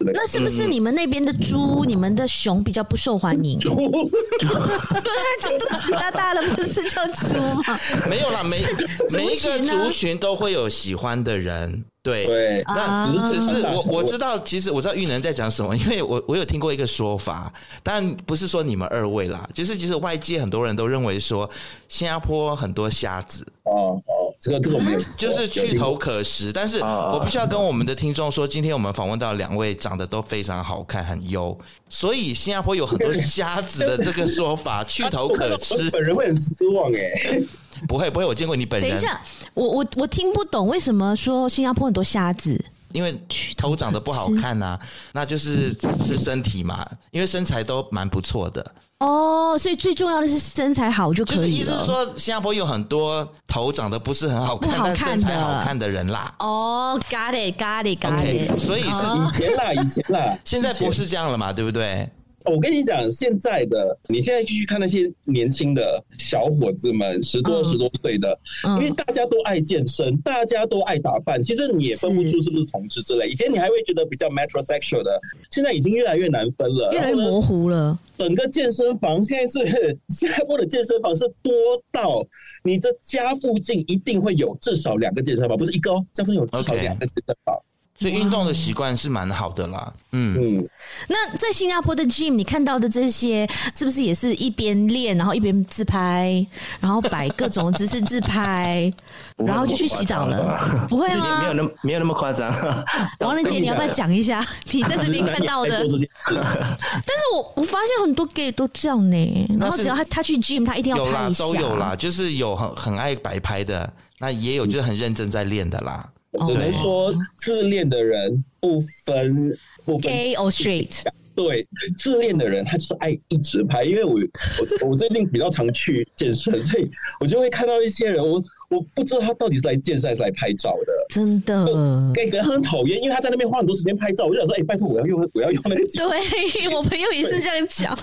C: 个。
A: 那是不是你们那边的猪、嗯、你们的熊比较不受欢迎？猪，就肚子大大的，不是叫猪吗？
B: 没有啦，每 每一个族群都会有喜欢的人。对，
C: 对，
B: 那只是我我知道，其实我知道玉能在讲什么，因为我我有听过一个说法，但不是说你们二位啦，就是其实外界很多人都认为说新加坡很多瞎子
C: 哦哦，这个这个没有，
B: 就是去头可食，但是我必须要跟我们的听众说，今天我们访问到两位长得都非常好看，很优，所以新加坡有很多 虾子的这个说法，去头可吃，
C: 本人会很失望哎。
B: 不会不会，我见过你本人。
A: 等一下，我我我听不懂为什么说新加坡很多虾子？
B: 因为头长得不好看呐、啊，那就是是身体嘛。因为身材都蛮不错的
A: 哦，所以最重要的是身材好就可以了。
B: 就是意思是说，新加坡有很多头长得不是很好看，但身材好看的人啦。
A: 哦，got it，got it，got it。
B: 所以是
C: 以前啦，以前啦，
B: 现在不是这样了嘛，对不对？
C: 我跟你讲，现在的你现在继续看那些年轻的小伙子们，十多十多岁的，因为大家都爱健身，大家都爱打扮，其实你也分不出是不是同志之类。以前你还会觉得比较 metrosexual 的，现在已经越来越难分了，
A: 越来越模糊了。
C: 整个健身房现在是新加坡的健身房是多到你的家附近一定会有至少两个健身房，不是一个哦，家附近有至少两个健身房。
B: 所以运动的习惯是蛮好的啦，嗯嗯。
A: 那在新加坡的 gym，你看到的这些是不是也是一边练，然后一边自拍，然后摆各种姿势自拍，然后就去洗澡了？不会吗？
D: 没有那么没有那么夸张。
A: 王仁杰，你要不要讲一下 你在这边看到的？但是我我发现很多 gay 都这样呢。然后只要他他去 gym，他一定要拍一下。
B: 有啦，都有啦，就是有很很爱摆拍的，那也有就是很认真在练的啦。
C: 只能说自恋的人不分不分
A: gay or straight，
C: 对，自恋的人他就是爱一直拍。因为我我我最近比较常去健身，所以我就会看到一些人，我我不知道他到底是来健身还是来拍照的。
A: 真的，
C: 给人很讨厌，因为他在那边花很多时间拍照。我就想说，哎、欸，拜托，我要用我要用那个。
A: 对，我朋友也是这样讲。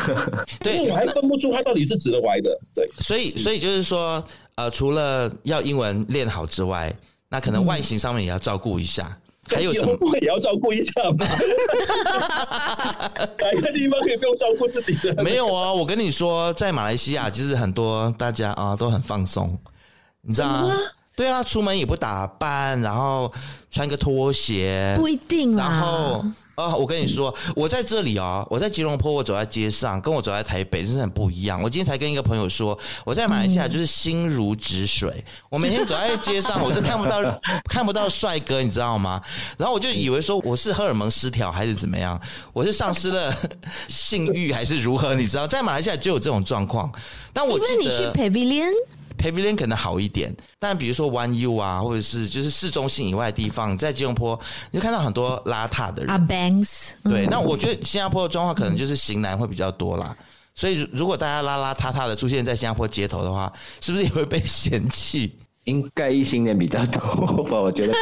B: 对，
C: 因为我还分不出他到底是直的歪的。对，
B: 所以所以就是说，呃，除了要英文练好之外。那可能外形上面也要照顾一下，嗯、还有什么
C: 也要照顾一下吗？哪个地方可以不用照顾自己的？
B: 没有啊，我跟你说，在马来西亚其实很多大家啊都很放松，你知道吗？对啊，出门也不打扮，然后穿个拖鞋，
A: 不一定啦。
B: 然后。哦，我跟你说，我在这里哦，我在吉隆坡，我走在街上，跟我走在台北真是很不一样。我今天才跟一个朋友说，我在马来西亚就是心如止水，嗯、我每天走在街上，我就看不到看不到帅哥，你知道吗？然后我就以为说我是荷尔蒙失调还是怎么样，我是丧失了 性欲还是如何？你知道，在马来西亚就有这种状况。但我记得
A: 你去 Pavilion。
B: Pavilion 可能好一点，但比如说 One U 啊，或者是就是市中心以外的地方，在吉隆坡，你就看到很多邋遢的人。
A: 啊，Banks。对，
B: 那我觉得新加坡的状况可能就是型男会比较多啦。所以如果大家邋邋遢遢的出现在新加坡街头的话，是不是也会被嫌弃？
D: 应该异性恋比较多吧？我觉得，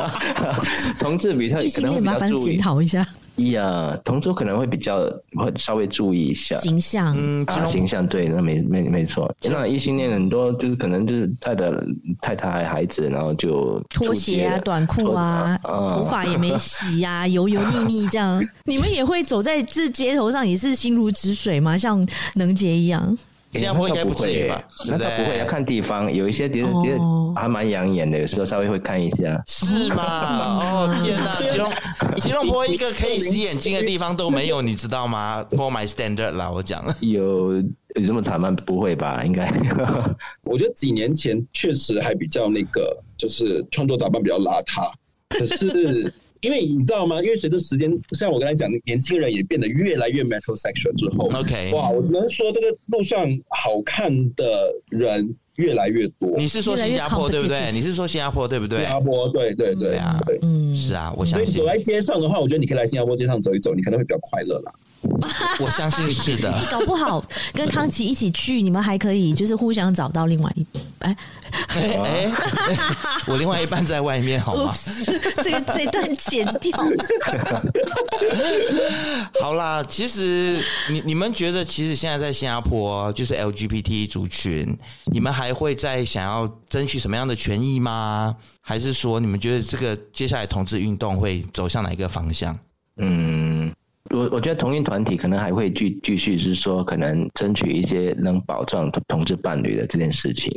D: 同志比较可能比较注意。
A: 麻烦检讨一下。
D: 呀，同桌可能会比较会稍微注意一下
A: 形象，
B: 嗯，
D: 啊，形象对，那没没没错。那异性恋很多就是可能就是带着太太孩子，然后就
A: 拖鞋啊、短裤啊，头发也没洗啊，油油腻腻这样。你们也会走在这街头上，也是心如止水吗？像能杰一样？
B: 新加坡应该不会吧？
D: 那倒不会，要看地方。有一些觉得觉得还蛮养眼的，有时候稍微会看一下。
B: 是吗？哦天哪！吉隆吉隆坡一个可以洗眼睛的地方都没有，你知道吗？For my standard 啦，我讲
D: 有有这么惨吗？不会吧？应该。
C: 我觉得几年前确实还比较那个，就是穿着打扮比较邋遢，可是。因为你知道吗？因为随着时间，像我刚才讲，年轻人也变得越来越 metrosexual 之后
B: ，OK，
C: 哇，我能说这个路上好看的人越来越多。
B: 你是说新加坡对不对？你是说新加坡对不对？
C: 新加坡对对对
B: 啊，嗯，是啊，我相信。
C: 所以走在街上的话，我觉得你可以来新加坡街上走一走，你可能会比较快乐啦。
B: 我相信是的。
A: 你 搞不好跟康琪一起去，你们还可以就是互相找到另外一哎
B: 哎 哎，我另外一半在外面好吗？
A: 这个这段剪掉。
B: 好啦，其实你你们觉得，其实现在在新加坡就是 LGBT 族群，你们还会在想要争取什么样的权益吗？还是说你们觉得这个接下来同志运动会走向哪一个方向？
D: 嗯。我我觉得同性团体可能还会继继续是说，可能争取一些能保障同志伴侣的这件事情。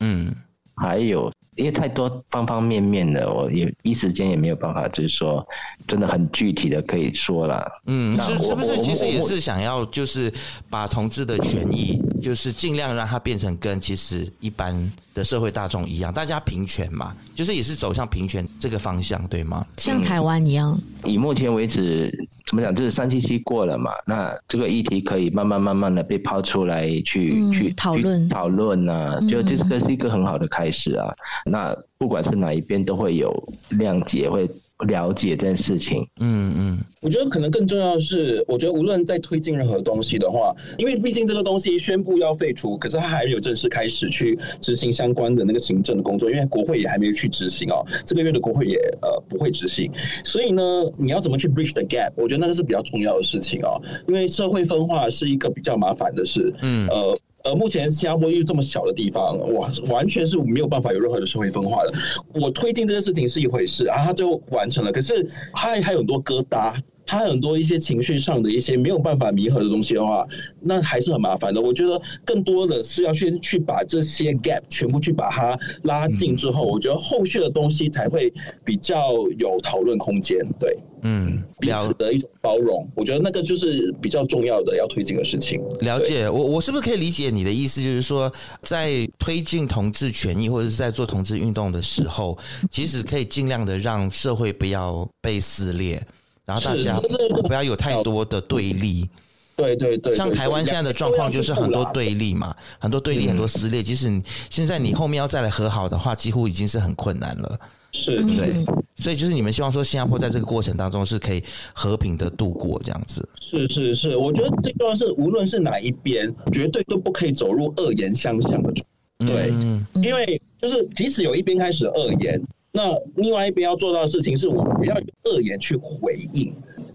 D: 嗯，还有因为太多方方面面的，我也一时间也没有办法，就是说真的很具体的可以说了。
B: 嗯，是是不是其实也是想要就是把同志的权益，就是尽量让它变成跟其实一般的社会大众一样，大家平权嘛，就是也是走向平权这个方向，对吗？
A: 像台湾一样，
D: 嗯，以目前为止。怎么讲？就是三七七过了嘛，那这个议题可以慢慢慢慢的被抛出来去、嗯、去
A: 讨论
D: 讨论啊，就这个是一个很好的开始啊。嗯、那不管是哪一边，都会有谅解会。了解这件事情，
C: 嗯嗯，我觉得可能更重要的是，我觉得无论在推进任何东西的话，因为毕竟这个东西宣布要废除，可是它还没有正式开始去执行相关的那个行政的工作，因为国会也还没有去执行哦。这个月的国会也呃不会执行，所以呢，你要怎么去 bridge the gap？我觉得那个是比较重要的事情哦，因为社会分化是一个比较麻烦的事，嗯呃。呃，目前新加坡又这么小的地方，哇，完全是没有办法有任何的社会分化的。我推进这个事情是一回事啊，他就完成了。可是他还有很多疙瘩，他很多一些情绪上的一些没有办法弥合的东西的话，那还是很麻烦的。我觉得更多的是要先去把这些 gap 全部去把它拉近之后，我觉得后续的东西才会比较有讨论空间。对。嗯，彼此的一种包容，我觉得那个就是比较重要的要推进的事情。
B: 了解，我我是不是可以理解你的意思？就是说，在推进同志权益或者是在做同志运动的时候，其实可以尽量的让社会不要被撕裂，然后大家不要有太多的对立。
C: 对对对，
B: 像台湾现在的状况就是很多对立嘛，很多对立，很多撕裂。即使你现在你后面要再来和好的话，几乎已经是很困难了。
C: 是
B: 对，所以就是你们希望说新加坡在这个过程当中是可以和平的度过这样子。
C: 是是是，我觉得最重要是无论是哪一边，绝对都不可以走入恶言相向的。对，嗯、因为就是即使有一边开始恶言，那另外一边要做到的事情是我不要用恶言去回应，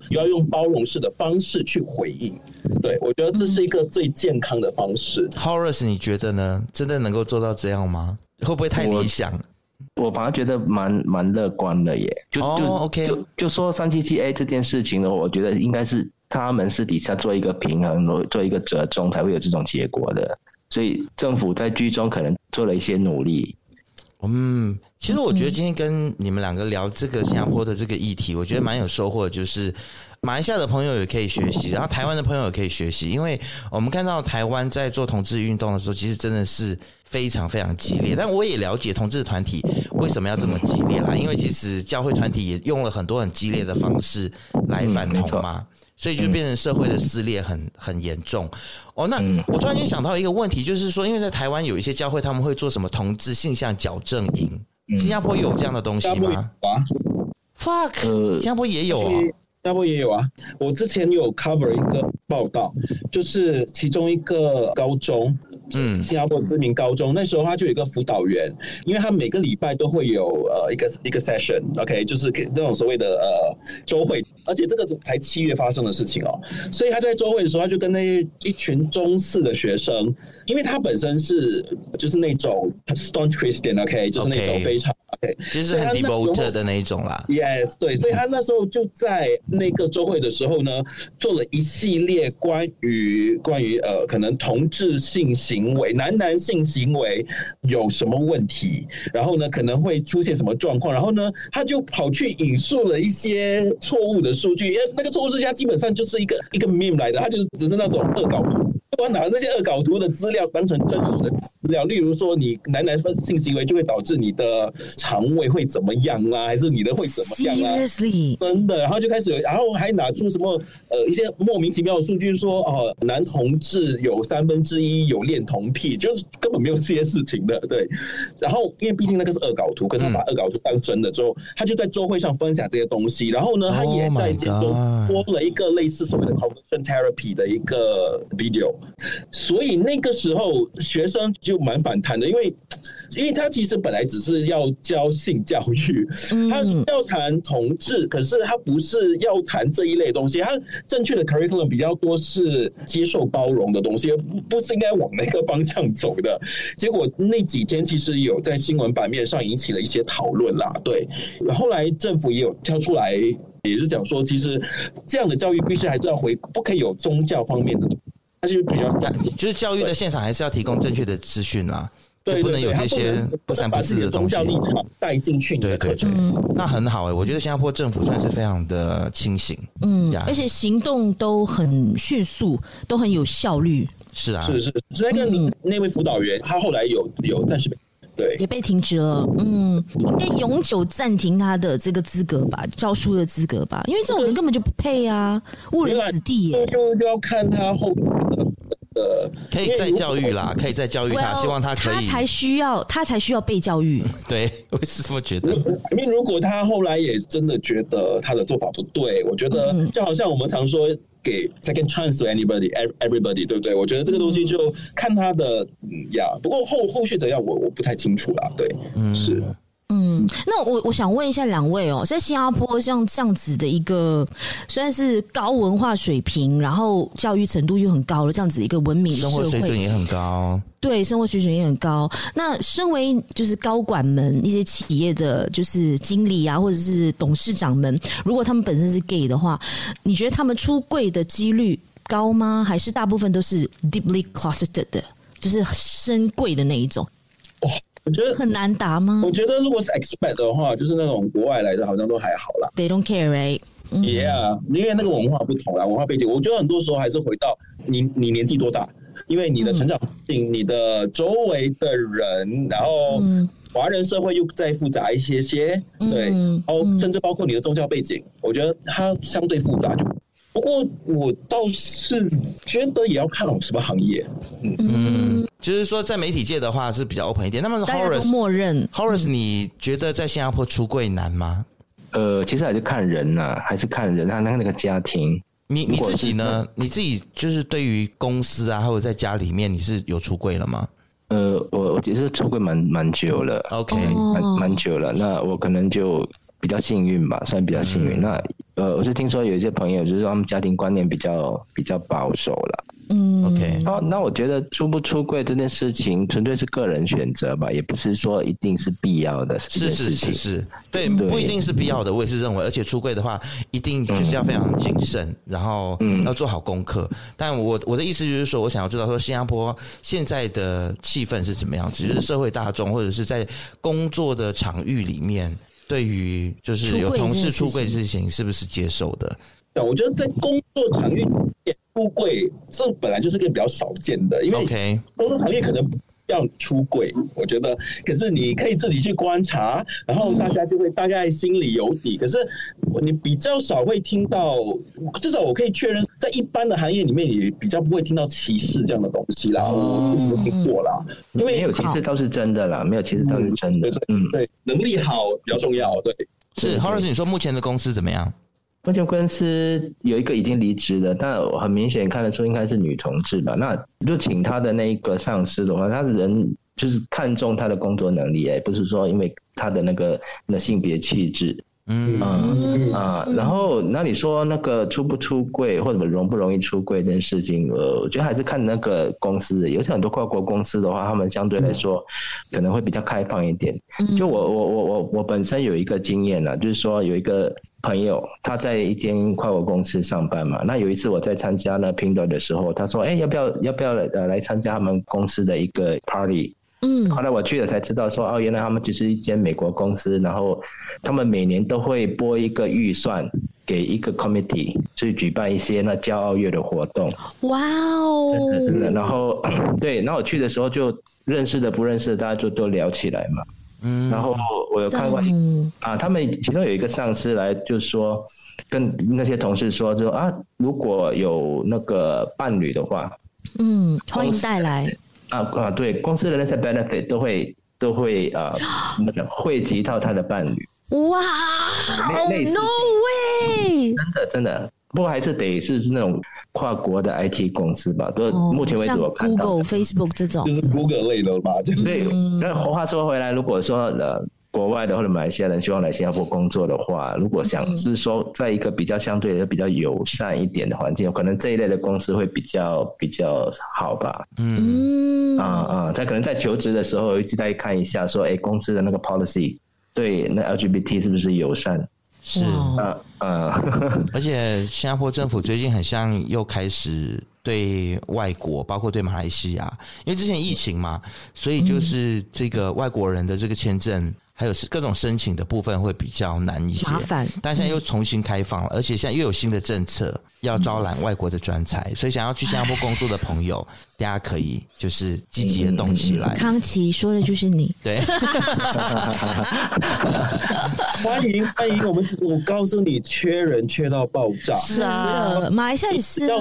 C: 要用包容式的方式去回应。对，我觉得这是一个最健康的方式。
B: Horace，你觉得呢？真的能够做到这样吗？会不会太理想？
D: 我反而觉得蛮蛮乐观的耶，就就、
B: oh, OK，
D: 就就说三七七 A 这件事情呢，我觉得应该是他们私底下做一个平衡，做一个折中，才会有这种结果的。所以政府在居中可能做了一些努力。
B: 嗯，其实我觉得今天跟你们两个聊这个新加坡的这个议题，我觉得蛮有收获，就是。马来西亚的朋友也可以学习，然后台湾的朋友也可以学习，因为我们看到台湾在做同志运动的时候，其实真的是非常非常激烈。但我也了解同志团体为什么要这么激烈啦，因为其实教会团体也用了很多很激烈的方式来反同嘛，所以就变成社会的撕裂很很严重。哦，那我突然间想到一个问题，就是说，因为在台湾有一些教会他们会做什么同志性向矫正营，新加坡有这样的东西吗啊？Fuck，新加坡也有啊。
C: 新加坡也有啊，我之前有 cover 一个报道，就是其中一个高中，嗯，新加坡知名高中，那时候他就有一个辅导员，因为他每个礼拜都会有呃一个一个 session，OK，就是给这种所谓的呃周会，而且这个才七月发生的事情哦，所以他在周会的时候，他就跟那一群中四的学生，因为他本身是就是那种 staunch Christian，OK，就是那种非常。对，
B: 其实很 devoted 的那一种啦。
C: Yes，对，所以他那时候就在那个周会的时候呢，做了一系列关于关于呃，可能同志性行为、男男性行为有什么问题，然后呢可能会出现什么状况，然后呢他就跑去引述了一些错误的数据，因为那个错误数据基本上就是一个一个 meme 来的，他就是只是那种恶搞图。我拿那些恶搞图的资料当成真实的资料，例如说你男男性行为就会导致你的肠胃会怎么样啦，还是你的会怎么样啊?真的，然后就开始有，然后还拿出什么呃一些莫名其妙的数据说哦、呃，男同志有三分之一有恋童癖，就是根本没有这些事情的，对。然后因为毕竟那个是恶搞图，可是他把恶搞图当真的之后，他就在周会上分享这些东西，然后呢，他也在这中播了一个类似所谓的 conversion therapy 的一个 video。所以那个时候学生就蛮反弹的，因为因为他其实本来只是要教性教育，他要谈同志，可是他不是要谈这一类东西，他正确的 curriculum 比较多是接受包容的东西，不不是应该往那个方向走的。结果那几天其实有在新闻版面上引起了一些讨论啦，对。后来政府也有跳出来，也是讲说，其实这样的教育必须还是要回，不可以有宗教方面的。就比较
B: 就是教育的现场还是要提供正确的资讯啊，对，不能有这些不三不四的东西。
C: 带进去。
B: 对对对，那很好哎，我觉得新加坡政府算是非常的清醒，
A: 嗯，而且行动都很迅速，都很有效率。
B: 是啊，
C: 是是，那个你那位辅导员，他后来有有暂时被。对，
A: 也被停职了。嗯，应该永久暂停他的这个资格吧，教书的资格吧，因为这种人根本就不配啊，误人子弟耶。
C: 就就要看他后的呃，
B: 可以再教育啦，可以再教育他，希望他可以。
A: 他才需要，他才需要被教育。
B: 对，我是这么觉得。
C: 因为如果他后来也真的觉得他的做法不对，我觉得就好像我们常说。给 second chance to anybody, everybody，对不对？我觉得这个东西就看他的呀。不过后后续的要，我我不太清楚啦。对，嗯，是。
A: 嗯，那我我想问一下两位哦，在新加坡像这样子的一个算是高文化水平，然后教育程度又很高的这样子的一个文明社会，
B: 生活水准也很高，
A: 对，生活水准也很高。那身为就是高管们一些企业的就是经理啊，或者是董事长们，如果他们本身是 gay 的话，你觉得他们出柜的几率高吗？还是大部分都是 deeply closeted 的，就是深柜的那一种？
C: 我觉得
A: 很难答吗？
C: 我觉得如果是 expect 的话，就是那种国外来的，好像都还好啦。
A: They don't care, right?
C: Yeah，因为那个文化不同啦，文化背景。我觉得很多时候还是回到你，你年纪多大，因为你的成长环境、嗯、你的周围的人，然后华人社会又再复杂一些些，嗯、对，然后甚至包括你的宗教背景，我觉得它相对复杂就。不过我倒是觉得也要看什么行业，嗯，
B: 嗯，就是说在媒体界的话是比较 open 一点。那么 Horace
A: 默认
B: Horace，你觉得在新加坡出柜难吗？
D: 呃，其实还是看人呐、啊，还是看人他那个那个家庭。
B: 你你自己呢？你自己就是对于公司啊，或者在家里面，你是有出柜了吗？
D: 呃，我我其实出柜蛮蛮久了
B: ，OK，
D: 蛮蛮久了。那我可能就。比较幸运吧，算比较幸运。嗯、那呃，我是听说有一些朋友，就是说他们家庭观念比较比较保守了。
A: 嗯
B: ，OK。
D: 哦，那我觉得出不出柜这件事情，纯粹是个人选择吧，也不是说一定是必要的。
B: 是是是是，对，不一定是必要的。我也是认为，而且出柜的话，一定就是要非常谨慎，嗯、然后要做好功课。嗯、但我我的意思就是说，我想要知道说，新加坡现在的气氛是怎么样子，就是社会大众或者是在工作的场域里面。对于就是有同事出柜的事情，是不是接受的？
C: 对，我觉得在工作场域出柜，这本来就是个比较少见的，因为工作场域可能。要出柜，我觉得，可是你可以自己去观察，然后大家就会大概心里有底。可是你比较少会听到，至少我可以确认，在一般的行业里面，也比较不会听到歧视这样的东西啦。我没有听过啦，因为
D: 没有歧视倒是真的啦，没有歧视倒是真的。
C: 嗯，对，能力好比较重要。对，
B: 是 Horace，你说目前的公司怎么样？
D: 目前公司有一个已经离职的，但很明显看得出应该是女同志吧？那就请他的那一个上司的话，他的人就是看重他的工作能力，哎，不是说因为他的那个那性别气质。嗯嗯啊，然后那你说那个出不出柜或者容不容易出柜这件事情，呃，我觉得还是看那个公司。尤其很多跨国公司的话，他们相对来说可能会比较开放一点。就我我我我我本身有一个经验呢，就是说有一个朋友他在一间跨国公司上班嘛。那有一次我在参加那 Pindor 的时候，他说：“哎，要不要要不要呃来参加他们公司的一个 party？” 嗯，后来我去了才知道说，哦，原来他们就是一间美国公司，然后他们每年都会拨一个预算给一个 committee 去举办一些那骄傲月的活动。哇哦，真的真的。然后对，那我去的时候就认识的不认识的，大家就都聊起来嘛。嗯，然后我有看过啊，他们其中有一个上司来就说，跟那些同事说，就啊，如果有那个伴侣的话，
A: 嗯，欢迎带来。
D: 啊啊，对，公司的那些 benefit 都会都会啊，那个汇集到他的伴侣。哇
A: ，no way！
D: 真的真的，不过还是得是那种跨国的 IT 公司吧。都目前为止我看到
A: Google、Facebook 这种，
C: 就是 Google 类的吧。
D: 对，那话说回来，如果说呃。国外的或者马来西亚人希望来新加坡工作的话，如果想是说在一个比较相对的比较友善一点的环境，可能这一类的公司会比较比较好吧。嗯啊啊，他可能在求职的时候一直在看一下，说哎，公司的那个 policy 对那 LGBT 是不是友善？
B: 是啊啊，而且新加坡政府最近很像又开始对外国，包括对马来西亚，因为之前疫情嘛，所以就是这个外国人的这个签证。还有是各种申请的部分会比较难一些，麻烦。但现在又重新开放了，而且现在又有新的政策要招揽外国的专才，所以想要去新加坡工作的朋友，大家可以就是积极的动起来。
A: 康琪说的就是你，
B: 对。
C: 欢迎欢迎，我们我告诉你，缺人缺到爆炸。
A: 是啊，马来西亚也是。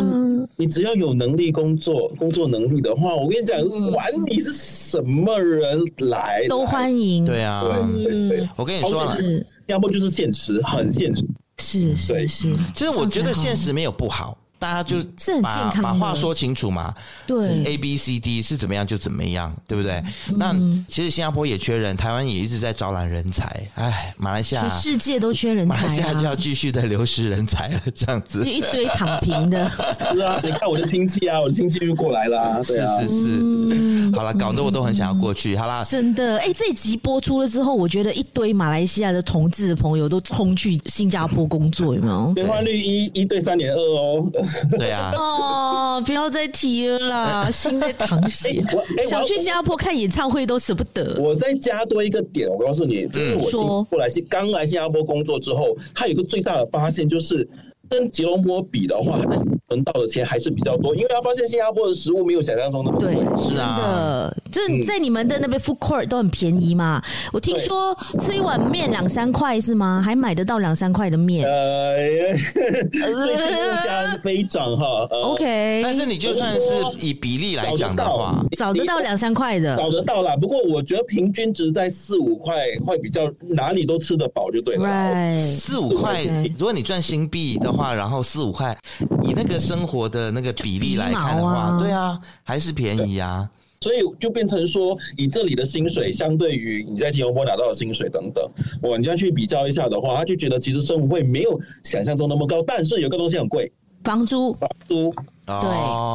C: 你只要有能力工作，工作能力的话，我跟你讲，管你是什么人来，
A: 都欢迎。
B: 对啊。嗯，我跟你说了，
C: 要不就是现实，很现实，
A: 是是是。
B: 其实我觉得现实没有不好。大家就是很健康把话说清楚嘛，
A: 对
B: ，A B C D 是怎么样就怎么样，对不对？嗯、那其实新加坡也缺人，台湾也一直在招揽人才。哎，马来西亚，
A: 世界都缺人才，啊，
B: 马来西亚就要继续的流失人才了，这样子，
A: 就一堆躺平的。
C: 是啊，你看我的亲戚啊，我的亲戚就过来了，啊，是
B: 是是。嗯、好了，搞得我都很想要过去。好啦，
A: 真的，哎，这集播出了之后，我觉得一堆马来西亚的同志的朋友都冲去新加坡工作，有没有？
C: 变化率一一对三点二哦。
B: 对啊，
A: 哦，不要再提了啦，心在淌血。想去新加坡看演唱会都舍不得。
C: 我再加多一个点，我告诉你，就是我说后来新刚来新加坡工作之后，他有一个最大的发现就是。跟吉隆坡比的话，他在分到的钱还是比较多，因为他发现新加坡的食物没有想象中那么贵。
A: 对，是啊，就是在你们的那边 food court 都很便宜嘛。我听说吃一碗面两三块是吗？还买得到两三块的面？呃，
C: 最 近物价飞涨哈。
A: OK，
B: 但是你就算是以比例来讲的话，
A: 找得到两三块的，
C: 找得到啦。不过我觉得平均值在四五块会比较哪里都吃得饱就对了。
B: 四五块，如果你赚新币的话，然后四五块，以那个生活的那个比例来看的话，啊对啊，还是便宜啊。
C: 所以就变成说，以这里的薪水相对于你在新加坡拿到的薪水等等，我你这样去比较一下的话，他就觉得其实生活费没有想象中那么高，但是有个东西很贵，
A: 房租，
C: 房租，
A: 对，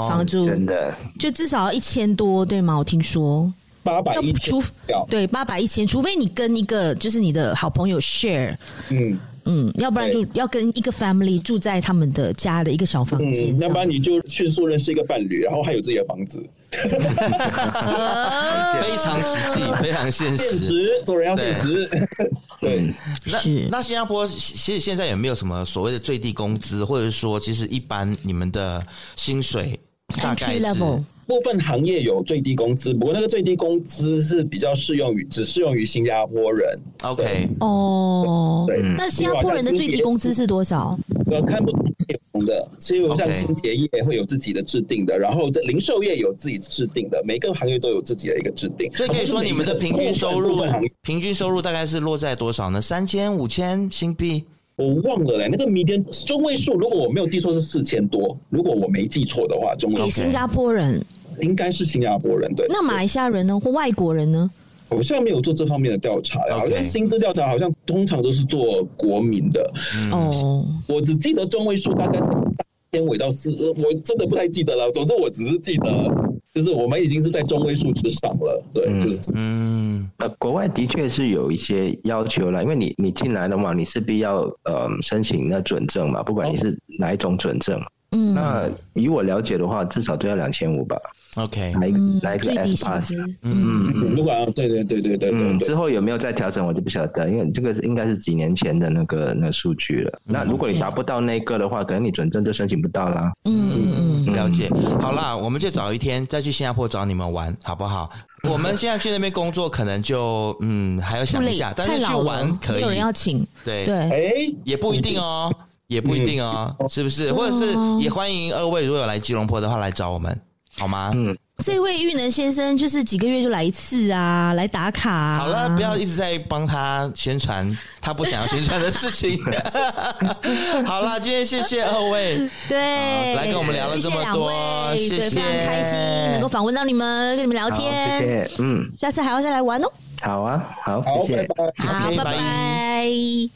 A: 房租。
D: 真的
A: 就至少要一千多，对吗？我听说。
C: 八百一，
A: 除对八百一千，除非你跟一个就是你的好朋友 share，嗯。嗯，要不然就要跟一个 family 住在他们的家的一个小房间，
C: 嗯，要不然你就迅速认识一个伴侣，然后还有自己的房子，非
B: 常实际，非常现实，
C: 现实做人要现实。对，对。
B: 那那新加坡其实现在有没有什么所谓的最低工资，或者是说，其实一般你们的薪水大概是？
C: 部分行业有最低工资，不过那个最低工资是比较适用于只适用于新加坡人。
B: OK，
A: 哦，对，那新加坡人的最低工资是多少？
C: 呃，看不同的，其实像清洁业会有自己的制定的，然后这零售业有自己制定的，每个行业都有自己的一个制定。
B: 所以可以说，你们的平均收入，平均收入大概是落在多少呢？三千、五千新币？
C: 我忘了嘞，那个 median 中位数，如果我没有记错是四千多，如果我没记错的话，中位数
A: 给新加坡人
C: 应该是新加坡人对。
A: 那马来西亚人呢？或外国人呢？
C: 好像没有做这方面的调查呀，好像薪资调查好像通常都是做国民的。哦，我只记得中位数大概三千尾到四，我真的不太记得了。总之我只是记得，就是我们已经是在中位数之上了。对，就是
D: 嗯，呃，国外的确是有一些要求了，因为你你进来的话，你势必要呃申请那准证嘛，不管你是哪一种准证。嗯，那以我了解的话，至少都要两千五吧。
B: OK，
D: 来一个来一个 S pass，
C: 嗯嗯，如果对对对对对对，
D: 之后有没有再调整，我就不晓得，因为这个是应该是几年前的那个那个数据了。那如果你达不到那个的话，可能你准证就申请不到啦。
B: 嗯嗯嗯，了解。好啦，我们就找一天再去新加坡找你们玩，好不好？我们现在去那边工作，可能就嗯还要想一下，但是去玩可以，
A: 有人要请，
B: 对。
A: 对，
C: 哎，
B: 也不一定哦，也不一定哦，是不是？或者是也欢迎二位如果有来吉隆坡的话来找我们。好吗？嗯，
A: 这位玉能先生就是几个月就来一次啊，来打卡啊。
B: 好了，不要一直在帮他宣传他不想要宣传的事情。好了，今天谢谢二位，
A: 对，
B: 来跟我们聊了这么多，谢谢，
A: 非常开心能够访问到你们，跟你们聊天，
D: 谢谢，嗯，
A: 下次还要再来玩哦。
D: 好啊，好，谢谢，
C: 好，
A: 好，拜拜。